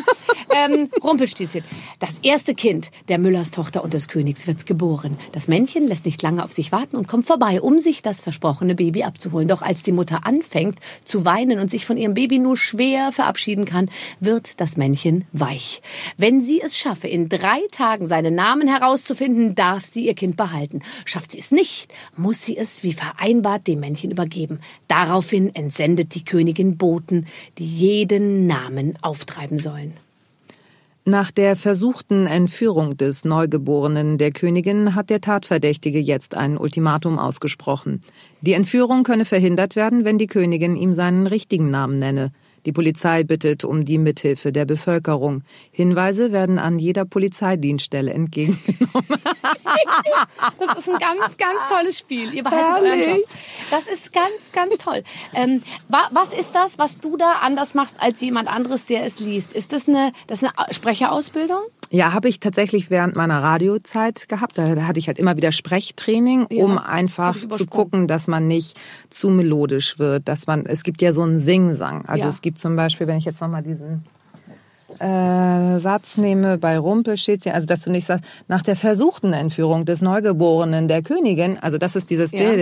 Ähm, Rumpelstilzchen. Das erste Kind der Müllers Tochter und des Königs wird geboren. Das Männchen lässt nicht lange auf sich warten und kommt vorbei, um sich das versprochene Baby abzuholen. Doch als die Mutter anfängt zu weinen und sich von ihrem Baby nur schwer verabschieden kann, wird das Männchen weich. Wenn sie es schaffe, in drei Tagen seinen Namen herauszufinden, darf sie ihr Kind behalten. Schafft sie es nicht, muss sie es wie vereinbart dem Männchen übergeben. Daraufhin entsendet die Königin Boten, die jeden Namen auftreiben sollen. Nach der versuchten Entführung des Neugeborenen der Königin hat der Tatverdächtige jetzt ein Ultimatum ausgesprochen. Die Entführung könne verhindert werden, wenn die Königin ihm seinen richtigen Namen nenne. Die Polizei bittet um die Mithilfe der Bevölkerung. Hinweise werden an jeder Polizeidienststelle entgegengenommen. Das ist ein ganz, ganz tolles Spiel. Ihr behaltet euren Herrlich. Job. Das ist ganz, ganz toll. Ähm, wa- was ist das, was du da anders machst als jemand anderes, der es liest? Ist das eine, das eine Sprecherausbildung? Ja, habe ich tatsächlich während meiner Radiozeit gehabt. Da, hatte ich halt immer wieder Sprechtraining, Ja, um einfach zu gucken, dass man nicht zu melodisch wird, dass man, es gibt ja so einen Singsang. Also Ja. es gibt zum Beispiel, wenn ich jetzt nochmal diesen äh, Satz nehme, bei Rumpelstilzchen, also dass du nicht sagst, nach der versuchten Entführung des Neugeborenen der Königin, also das ist dieses, Ja.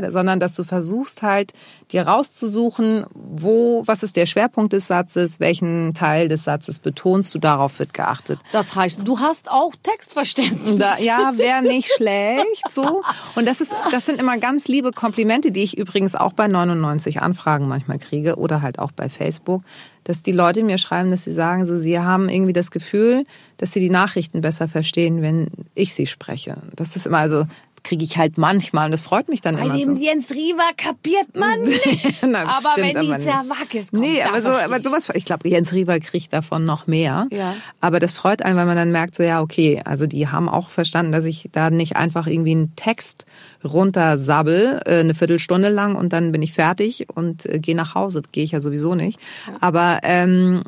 ja. sondern dass du versuchst halt, dir rauszusuchen, wo, was ist der Schwerpunkt des Satzes, welchen Teil des Satzes betonst du, darauf wird geachtet. Das heißt, du hast auch Textverständnis. Da, ja, wäre nicht schlecht, so. Und das ist, das sind immer ganz liebe Komplimente, die ich übrigens auch bei 99 Anfragen manchmal kriege oder halt auch bei Facebook, dass die Leute mir schreiben, dass sie sagen, so, sie haben irgendwie das Gefühl, dass sie die Nachrichten besser verstehen, wenn ich sie spreche. Das ist immer, also, kriege ich halt manchmal und das freut mich dann Bei immer dem so. Jens Riewer kapiert man nichts. Das aber stimmt wenn die. Zerwakis kommt, Nee, aber, so, aber ich. sowas, ich glaube, Jens Riewer kriegt davon noch mehr. Ja. Aber das freut einen, weil man dann merkt, so ja, okay, also die haben auch verstanden, dass ich da nicht einfach irgendwie einen Text runtersabbel, äh, eine Viertelstunde lang und dann bin ich fertig und äh, gehe nach Hause. Gehe ich ja sowieso nicht. Aber ähm,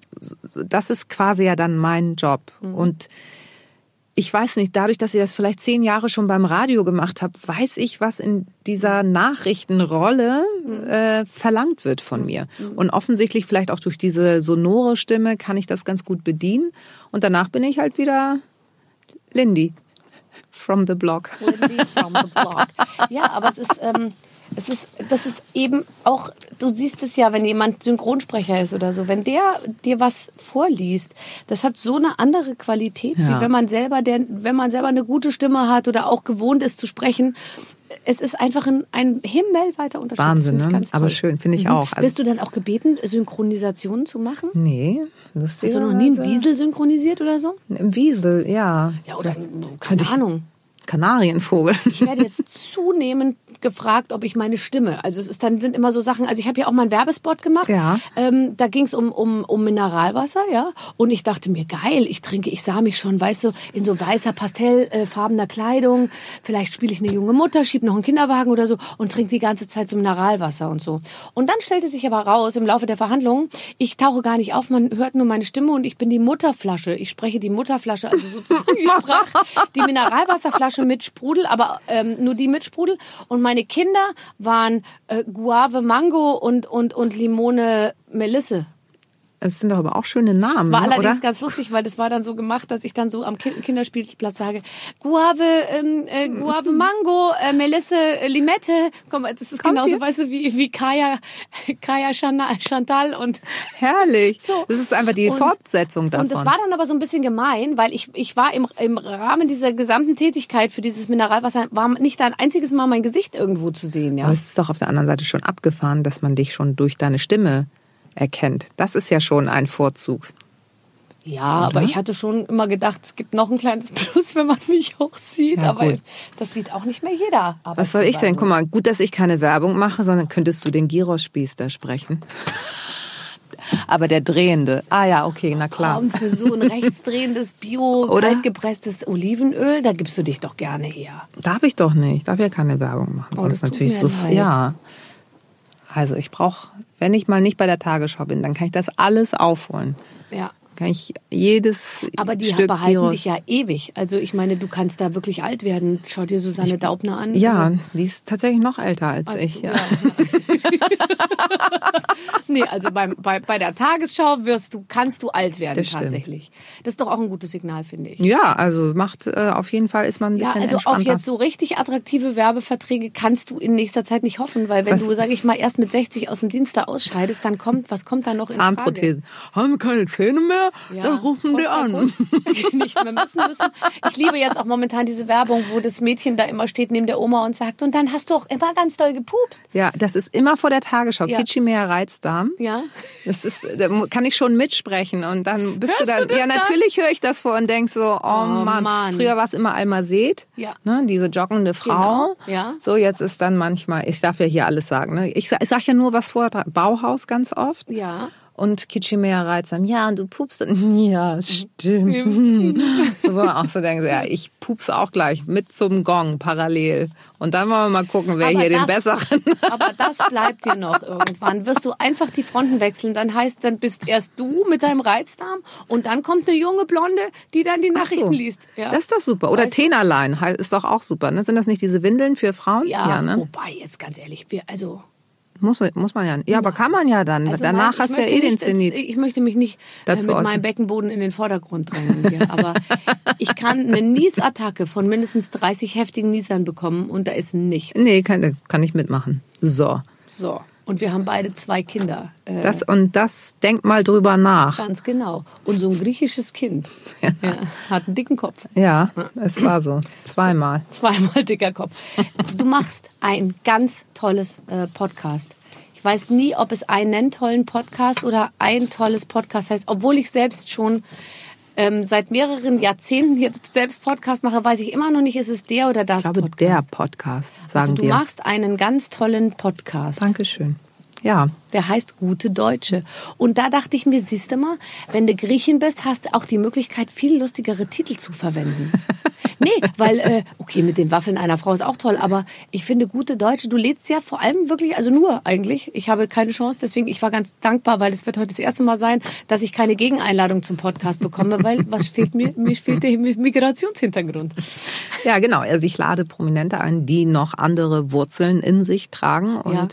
das ist quasi ja dann mein Job. Mhm. Und ich weiß nicht, dadurch, dass ich das vielleicht zehn Jahre schon beim Radio gemacht habe, weiß ich, was in dieser Nachrichtenrolle äh, verlangt wird von mir. Und offensichtlich vielleicht auch durch diese sonore Stimme kann ich das ganz gut bedienen. Und danach bin ich halt wieder Lindy from the block. Wendy from the block. Ja, aber es ist, ähm, es ist, das ist eben auch, du siehst es ja, wenn jemand Synchronsprecher ist oder so, wenn der dir was vorliest, das hat so eine andere Qualität, Ja. wie wenn man selber, der, wenn man selber eine gute Stimme hat oder auch gewohnt ist zu sprechen. Es ist einfach ein, ein himmelweiter Unterschied. Wahnsinn, ne? Aber schön, finde ich auch. Also- Bist du dann auch gebeten, Synchronisationen zu machen? Nee, lustig. Hast du noch nie einen Wiesel synchronisiert oder so? Im Wiesel, ja. Ja, oder keine ich- Ahnung. Kanarienvogel. Ich werde jetzt zunehmend gefragt, ob ich meine Stimme. Also es ist dann sind immer so Sachen. Also ich habe ja auch mal einen Werbespot gemacht. Ja. Ähm, da ging es um, um, um Mineralwasser, ja. Und ich dachte mir, geil, ich trinke, ich sah mich schon, weißt du, in so weißer pastellfarbener Kleidung. Vielleicht spiele ich eine junge Mutter, schieb noch einen Kinderwagen oder so und trinke die ganze Zeit so Mineralwasser und so. Und dann stellte sich aber raus im Laufe der Verhandlungen, ich tauche gar nicht auf, man hört nur meine Stimme und ich bin die Mutterflasche. Ich spreche die Mutterflasche, also sozusagen, ich sprach die Mineralwasserflasche mit Sprudel, aber ähm, nur die mit Sprudel. Und meine Kinder waren äh, Guave Mango und, und, und Limone Melisse. Es sind doch aber auch schöne Namen, Das war ne, allerdings oder? ganz lustig, weil das war dann so gemacht, dass ich dann so am Ki- Kinderspielplatz sage, Guave, ähm, äh, Guave Mango, äh, Melisse, äh, Limette. Komm, das ist Kommt genauso, ihr? weißt du, wie, wie Kaya, Kaya Chantal und Herrlich. So. Das ist einfach die Und- Fortsetzung davon. Und das war dann aber so ein bisschen gemein, weil ich, ich war im, im Rahmen dieser gesamten Tätigkeit für dieses Mineralwasser, war nicht ein einziges Mal mein Gesicht irgendwo zu sehen, ja. Aber es ist doch auf der anderen Seite schon abgefahren, dass man dich schon durch deine Stimme erkennt. Das ist ja schon ein Vorzug. Ja, aber ich hatte schon immer gedacht, es gibt noch ein kleines Plus, wenn man mich auch sieht. Ja, aber gut. das sieht auch nicht mehr jeder. Was soll ich denn? Guck mal, gut, dass ich keine Werbung mache, sondern könntest du den Gyros-Spieß da sprechen. Aber der drehende. Ah ja, okay, na klar. Komm, für so ein rechtsdrehendes Bio, Oder? kaltgepresstes Olivenöl, da gibst du dich doch gerne her. Darf ich doch nicht. Darf ja keine Werbung machen. Oh, Sonst das tut natürlich so. leid. Ja. Also ich brauche, wenn ich mal nicht bei der Tagesschau bin, dann kann ich das alles aufholen. Ja. Kann ich jedes Aber die Stück behalten Gyros. dich ja ewig. Also ich meine, du kannst da wirklich alt werden. Schau dir Susanne Daubner an. Ja, die ist tatsächlich noch älter als, Als ich. du, Ja. nee, also beim, bei, bei der Tagesschau wirst du, kannst du alt werden Das tatsächlich. Das ist doch auch ein gutes Signal, finde ich. ja, also macht äh, auf jeden Fall ist man ein Ja, bisschen also auf entspannter. jetzt so richtig attraktive Werbeverträge kannst du in nächster Zeit nicht hoffen, weil wenn Was? du, sage ich mal, erst mit 60 aus dem Dienst da ausscheidest, dann kommt, was kommt da noch in Zahnprothese. Haben wir keine Zähne mehr? Frage? Dann rufen die an. Nicht mehr müssen müssen. Ich liebe jetzt auch momentan diese Werbung, wo das Mädchen da immer steht neben der Oma und sagt, und dann hast du auch immer ganz doll gepupst. Ja, das ist immer vor der Tagesschau. Ja. Kitschimea Reizdarm. Ja. Das ist, da kann ich schon mitsprechen und dann bist Hörst du dann, du ja natürlich höre ich das vor und denk so, oh, Mann. Mann. Früher war es immer Almased, Ja. ne, diese joggende Frau. Genau, ja. So jetzt ist dann manchmal, ich darf ja hier alles sagen, ne? ich, ich sag ja nur was vor, Bauhaus ganz oft. Ja. Und Kitschimea Reizdarm, ja, und du pupst. Ja, stimmt. so, wo man auch so denkt, ja, ich pupse auch gleich mit zum Gong parallel. Und dann wollen wir mal gucken, wer Aber hier den das- besseren Aber das bleibt dir noch irgendwann. Wirst du einfach die Fronten wechseln, dann heißt, dann bist erst du mit deinem Reizdarm und dann kommt eine junge Blonde, die dann die Ach Nachrichten so. liest. Ja. Das ist doch super. Oder Weißt? Tenerlein ist doch auch super. Ne? Sind das nicht diese Windeln für Frauen? ja, ne? wobei, jetzt ganz ehrlich, wir, also, Muss, muss man ja. Ja, aber kann man ja dann. Also Danach mein- hast du ja eh den Zenit. Ich möchte mich nicht äh, Dazu mit meinem Beckenboden in den Vordergrund drängen hier. Aber ich kann eine Niesattacke von mindestens 30 heftigen Niesern bekommen und da ist nichts. Nee, kann, kann ich mitmachen. So. So. Und wir haben beide zwei Kinder. Äh, Das und das, denk mal drüber nach. ganz genau. Und so ein griechisches Kind ja, hat einen dicken Kopf. Ja, es war so. Zweimal. Zweimal dicker Kopf. Du machst ein ganz tolles äh, Podcast. Ich weiß nie, ob es einen tollen Podcast oder ein tolles Podcast heißt. Obwohl ich selbst schon ähm, seit mehreren Jahrzehnten jetzt selbst Podcast mache, weiß ich immer noch nicht, ist es der oder das Ich glaube, Podcast. der Podcast, sagen also du wir. machst einen ganz tollen Podcast. Dankeschön. Ja, Der heißt Gute Deutsche. Und da dachte ich mir, siehst du mal, wenn du Griechin bist, hast du auch die Möglichkeit, viel lustigere Titel zu verwenden. nee, weil, äh, okay, mit den Waffeln einer Frau ist auch toll, aber ich finde Gute Deutsche, du lädst ja vor allem wirklich, also nur eigentlich, ich habe keine Chance, deswegen, ich war ganz dankbar, weil es wird heute das erste Mal sein, dass ich keine Gegeneinladung zum Podcast bekomme, weil was fehlt mir? Mir fehlt der Migrationshintergrund. ja, genau. Also ich lade Prominente ein, die noch andere Wurzeln in sich tragen und Ja.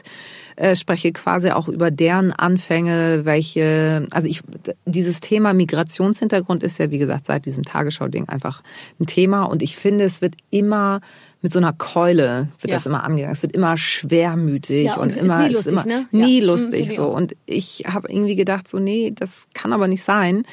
Äh, spreche quasi auch über deren Anfänge, welche, also ich, dieses Thema Migrationshintergrund ist ja, wie gesagt, seit diesem Tagesschau-Ding einfach ein Thema und ich finde, es wird immer mit so einer Keule wird Ja. das immer angegangen. Es wird immer schwermütig Ja, und und, immer nie lustig, immer ne? nie Ja. Mhm, lustig ich so und ich habe irgendwie gedacht so nee, das kann aber nicht sein.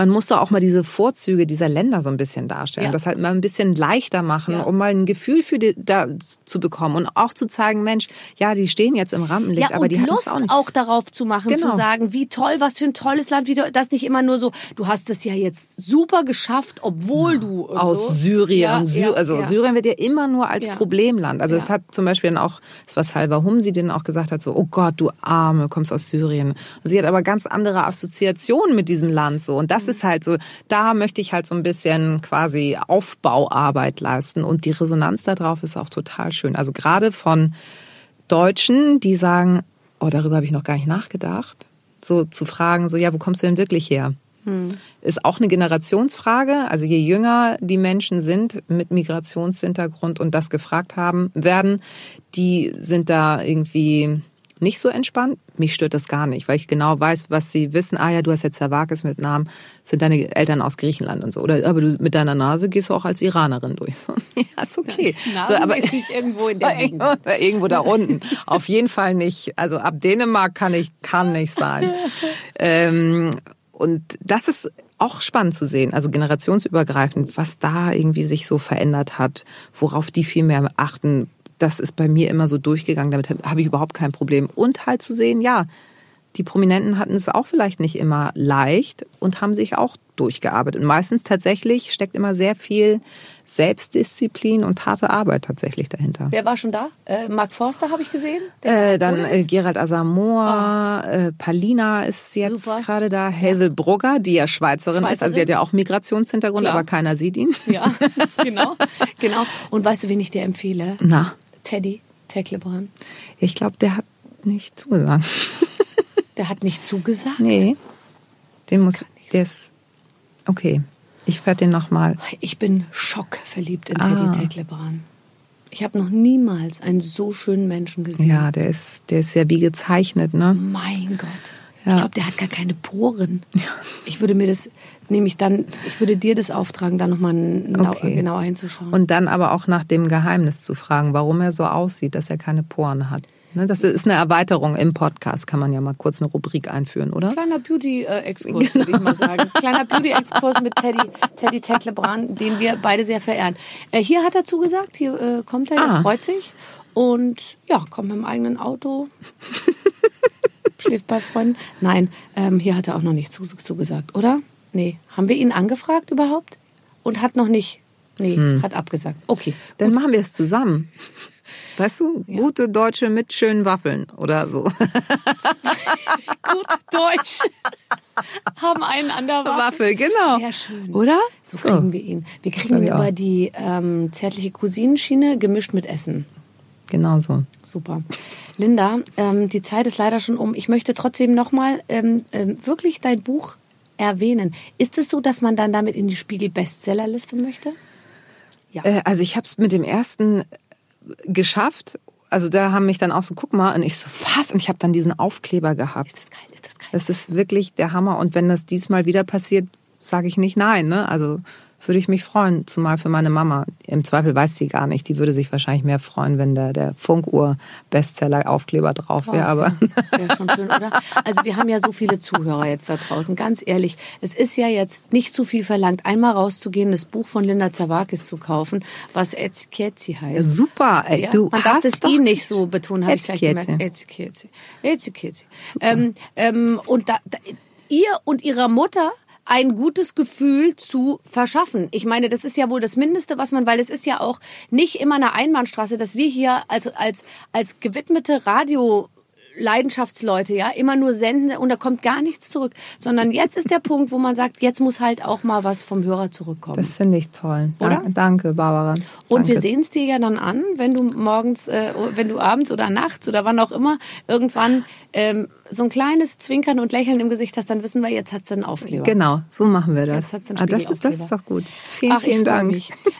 Man muss doch auch mal diese Vorzüge dieser Länder so ein bisschen darstellen, Ja. das halt mal ein bisschen leichter machen, Ja. um mal ein Gefühl für die da zu bekommen und auch zu zeigen, Mensch, ja, die stehen jetzt im Rampenlicht, Ja, aber die Lust es auch nicht. auch darauf zu machen, Genau. zu sagen, wie toll, was für ein tolles Land, wie das nicht immer nur so, du hast es ja jetzt super geschafft, obwohl du aus so. Syrien. Sy also. Syrien wird ja immer nur als. Problemland. Also es hat zum Beispiel dann auch, das war Salva Humsi, den auch gesagt hat, so, oh Gott, du Arme, kommst aus Syrien. Und sie hat aber ganz andere Assoziationen mit diesem Land so. Und das. Ist halt so, da möchte ich halt so ein bisschen quasi Aufbauarbeit leisten. Und die Resonanz darauf ist auch total schön. Also gerade von Deutschen, die sagen, oh, darüber habe ich noch gar nicht nachgedacht. So zu fragen, so, ja, wo kommst du denn wirklich her? Ist auch eine Generationsfrage. Also je jünger die Menschen sind mit Migrationshintergrund und das gefragt haben werden, die sind da irgendwie nicht so entspannt. Mich stört das gar nicht, weil ich genau weiß, was sie wissen. Ah ja, du hast jetzt Zerwakis mit Namen, sind deine Eltern aus Griechenland und so. Oder aber du mit deiner Nase gehst du auch als Iranerin durch. So, ja, ist okay. So, aber ist nicht irgendwo in der irgendwo, irgendwo da unten. Auf jeden Fall nicht. Also ab Dänemark kann ich, kann nicht sein. Ähm, und das ist auch spannend zu sehen, also generationsübergreifend, was da irgendwie sich so verändert hat, worauf die viel mehr achten. Das ist bei mir immer so durchgegangen, damit habe ich überhaupt kein Problem. Und halt zu sehen, ja, die Prominenten hatten es auch vielleicht nicht immer leicht und haben sich auch durchgearbeitet. Und meistens tatsächlich steckt immer sehr viel Selbstdisziplin und harte Arbeit tatsächlich dahinter. Wer war schon da? Äh, Mark Forster habe ich gesehen. Äh, dann äh, Gerald Asamoah, äh, Palina ist jetzt gerade da, Hazel Brugger, die ja Schweizerin, ist, also die Schweizerin. hat ja auch Migrationshintergrund, Klar. aber keiner sieht ihn. Ja, genau, genau. Und weißt du, wen ich dir empfehle? Na, Teddy Tecklebrand. ich glaube, der hat nicht zugesagt. Der hat nicht zugesagt. Nee, den Das muss, der ist, okay, ich werde den nochmal, Ich bin schockverliebt in Ah. Teddy Tecklebrand. Ich habe noch niemals einen so schönen Menschen gesehen. ja, der ist, der ist ja wie gezeichnet, ne? Mein Gott. Ja. Ich glaube, der hat gar keine Poren. Ich würde mir das, nehme ich dann, ich würde dir das auftragen, da nochmal genau, Okay. genauer hinzuschauen. Und dann aber auch nach dem Geheimnis zu fragen, warum er so aussieht, dass er keine Poren hat. Ne, Das ist eine Erweiterung im Podcast, kann man ja mal kurz eine Rubrik einführen, oder? Kleiner Beauty-Exkurs, würde ich mal sagen. Kleiner Beauty-Exkurs mit Teddy, Teddy Tecklebrand, den wir beide sehr verehren. Äh, hier hat er zugesagt, hier äh, kommt er, er Ah. freut sich. Und ja, kommt mit dem eigenen Auto. Schläft bei Freunden. Nein, ähm, hier hat er auch noch nicht zus- zugesagt, oder? Nee. Haben wir ihn angefragt überhaupt? Und hat noch nicht. Nee, Hm. hat abgesagt. Okay. Dann machen wir es zusammen. Weißt du, gute Deutsche mit schönen Waffeln oder so. Gut Deutsch. Haben einen an der Waffe. Waffel, genau. Sehr schön. Oder? So kriegen wir ihn. Wir kriegen ihn ich auch. über die ähm, zärtliche Cousinenschiene gemischt mit Essen. Genau so. Super. Linda, ähm, die Zeit ist leider schon um. Ich möchte trotzdem nochmal ähm, ähm, wirklich dein Buch erwähnen. Ist es so, dass man dann damit in die Spiegel-Bestsellerliste möchte? Ja. Äh, also ich habe es mit dem ersten geschafft. also da haben mich dann auch so, guck mal, und ich so, was? Und ich habe dann diesen Aufkleber gehabt. Ist das geil, ist das geil. Das ist wirklich der Hammer. Und wenn das diesmal wieder passiert, sage ich nicht nein. Ne? Also würde ich mich freuen, zumal für meine Mama. Im Zweifel weiß sie gar nicht. Die würde sich wahrscheinlich mehr freuen, wenn da der Funkuhr-Bestseller-Aufkleber drauf wäre. Aber Wäre schon schön, oder? Also wir haben ja so viele Zuhörer jetzt da draußen. Ganz ehrlich, es ist ja jetzt nicht zu viel verlangt, einmal rauszugehen, das Buch von Linda Zawakis zu kaufen, was Etzikiezi heißt. super, ey, Ja, du man darf hast das doch I nicht so betonen, habe ich gleich gemerkt. Etzikiezi. Ähm, ähm, und da, da, ihr und ihrer Mutter ein gutes Gefühl zu verschaffen. Ich meine, das ist ja wohl das Mindeste, was man, weil es ist ja auch nicht immer eine Einbahnstraße, dass wir hier als, als, als gewidmete Radio Leidenschaftsleute, ja, immer nur senden und da kommt gar nichts zurück, sondern jetzt ist der Punkt, wo man sagt, jetzt muss halt auch mal was vom Hörer zurückkommen. Das finde ich toll. Oder? Danke, Barbara. Und danke. wir sehen es dir ja dann an, wenn du morgens, äh, wenn du abends oder nachts oder wann auch immer irgendwann ähm, so ein kleines Zwinkern und Lächeln im Gesicht hast, dann wissen wir, jetzt hat sie einen Aufkleber. Genau, so machen wir das. Jetzt einen Ah, das, Spiegelaufkleber. das ist doch gut. Vielen, Ach, vielen Dank.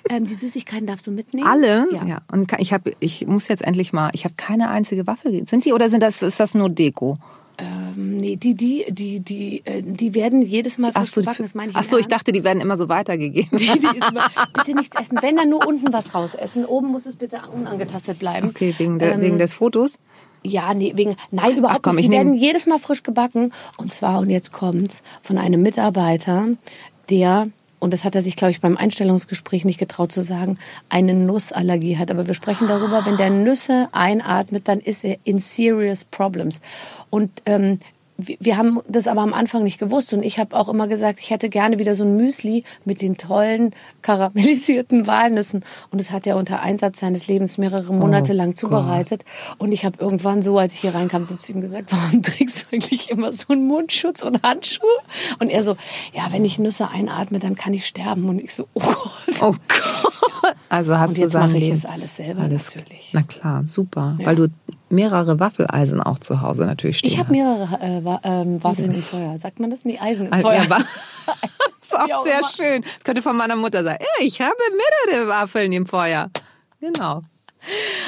Ähm, die Süßigkeiten darfst du mitnehmen? Alle? Ja. Und ka- ich habe, ich muss jetzt endlich mal, ich habe keine einzige Waffel. Sind die oder sind das, ist das nur Deko? Ähm, nee, die, die, die, die, äh, die werden jedes Mal frisch die- gebacken, das meine ich ach so, ich dachte, die werden immer so weitergegeben. Die, die ist immer, bitte nichts essen. Wenn dann nur unten was rausessen. Oben muss es bitte unangetastet bleiben. Okay, wegen, der, Ähm, wegen des Fotos? Ja, nee, wegen, nein, überhaupt Ach komm, nicht. ich Die werden jedes Mal frisch gebacken. Und zwar, und jetzt kommt's, von einem Mitarbeiter, der, und das hat er sich, glaube ich, beim Einstellungsgespräch nicht getraut zu sagen, eine Nussallergie hat. Aber wir sprechen darüber, wenn der Nüsse einatmet, dann ist er in serious problems. Und ähm, wir haben das aber am Anfang nicht gewusst und ich habe auch immer gesagt, ich hätte gerne wieder so ein Müsli mit den tollen karamellisierten Walnüssen und es hat er unter Einsatz seines Lebens mehrere Monate lang zubereitet und ich habe irgendwann so, als ich hier reinkam, so zu ihm gesagt, warum trägst du eigentlich immer so einen Mundschutz und Handschuhe? Und er so, ja, wenn ich Nüsse einatme, dann kann ich sterben und ich so, oh Gott. Oh Gott. Also hast und du jetzt mache ich es alles selber Alles- natürlich. Na klar, super. Weil du mehrere Waffeleisen auch zu Hause natürlich stehen Ich habe mehrere äh, Wa- ähm, Waffeln im Feuer. Sagt man das? Nee, Eisen im Feuer. ja, ist auch sehr schön. Das könnte von meiner Mutter sein. Ja, ich habe mehrere Waffeln im Feuer. Genau.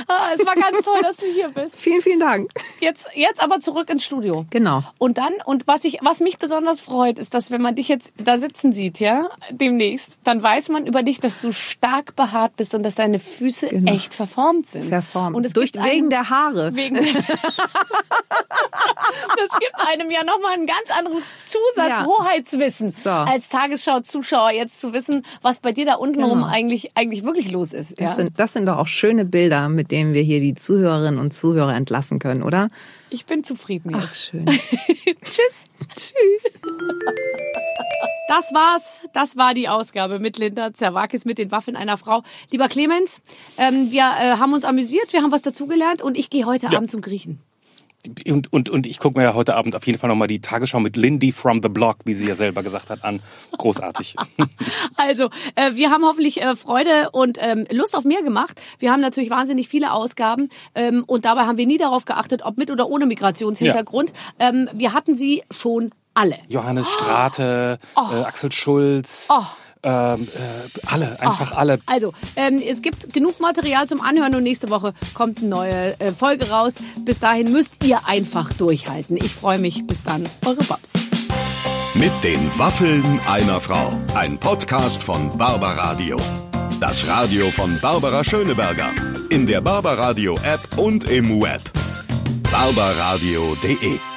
Ah, es war ganz toll, dass du hier bist. Vielen, vielen Dank. Jetzt, jetzt aber zurück ins Studio. Genau. Und dann, und was ich, was mich besonders freut, ist, dass wenn man dich jetzt da sitzen sieht, ja, demnächst, dann weiß man über dich, dass du stark behaart bist und dass deine Füße Genau. echt verformt sind. Verformt. Und es Durch, gibt wegen einem, der Haare. wegen, das gibt einem ja nochmal ein ganz anderes Zusatz-Hoheitswissen So. als Tagesschau-Zuschauer jetzt zu wissen, was bei dir da unten rum eigentlich, eigentlich wirklich los ist. Das, Ja? sind, das sind doch auch schöne Bilder, mit denen wir hier die Zuhörerinnen und Zuhörer entlassen können, oder? Ich bin zufrieden jetzt. Ach, schön. Tschüss. Tschüss. Das war's. Das war die Ausgabe mit Linda Zerwakis mit den Waffeln einer Frau. Lieber Clemens, ähm, wir äh, haben uns amüsiert, wir haben was dazugelernt und ich gehe heute Abend zum Griechen. Und, und, und ich gucke mir ja heute Abend auf jeden Fall nochmal die Tagesschau mit Lindy from the Block, wie sie ja selber gesagt hat, an. Großartig. Also, äh, wir haben hoffentlich äh, Freude und ähm, Lust auf mehr gemacht. Wir haben natürlich wahnsinnig viele Ausgaben ähm, und dabei haben wir nie darauf geachtet, ob mit oder ohne Migrationshintergrund. Ähm, wir hatten sie schon alle. Johannes Strate, äh, Axel Schulz, Oh. Ähm, äh, alle, einfach alle. Also, ähm, es gibt genug Material zum Anhören und nächste Woche kommt eine neue äh, Folge raus. Bis dahin müsst ihr einfach durchhalten. Ich freue mich. Bis dann. Eure Babsi. Mit den Waffeln einer Frau. Ein Podcast von Barbaradio. Das Radio von Barbara Schöneberger. In der Barbaradio App und im Web. barbaradio.de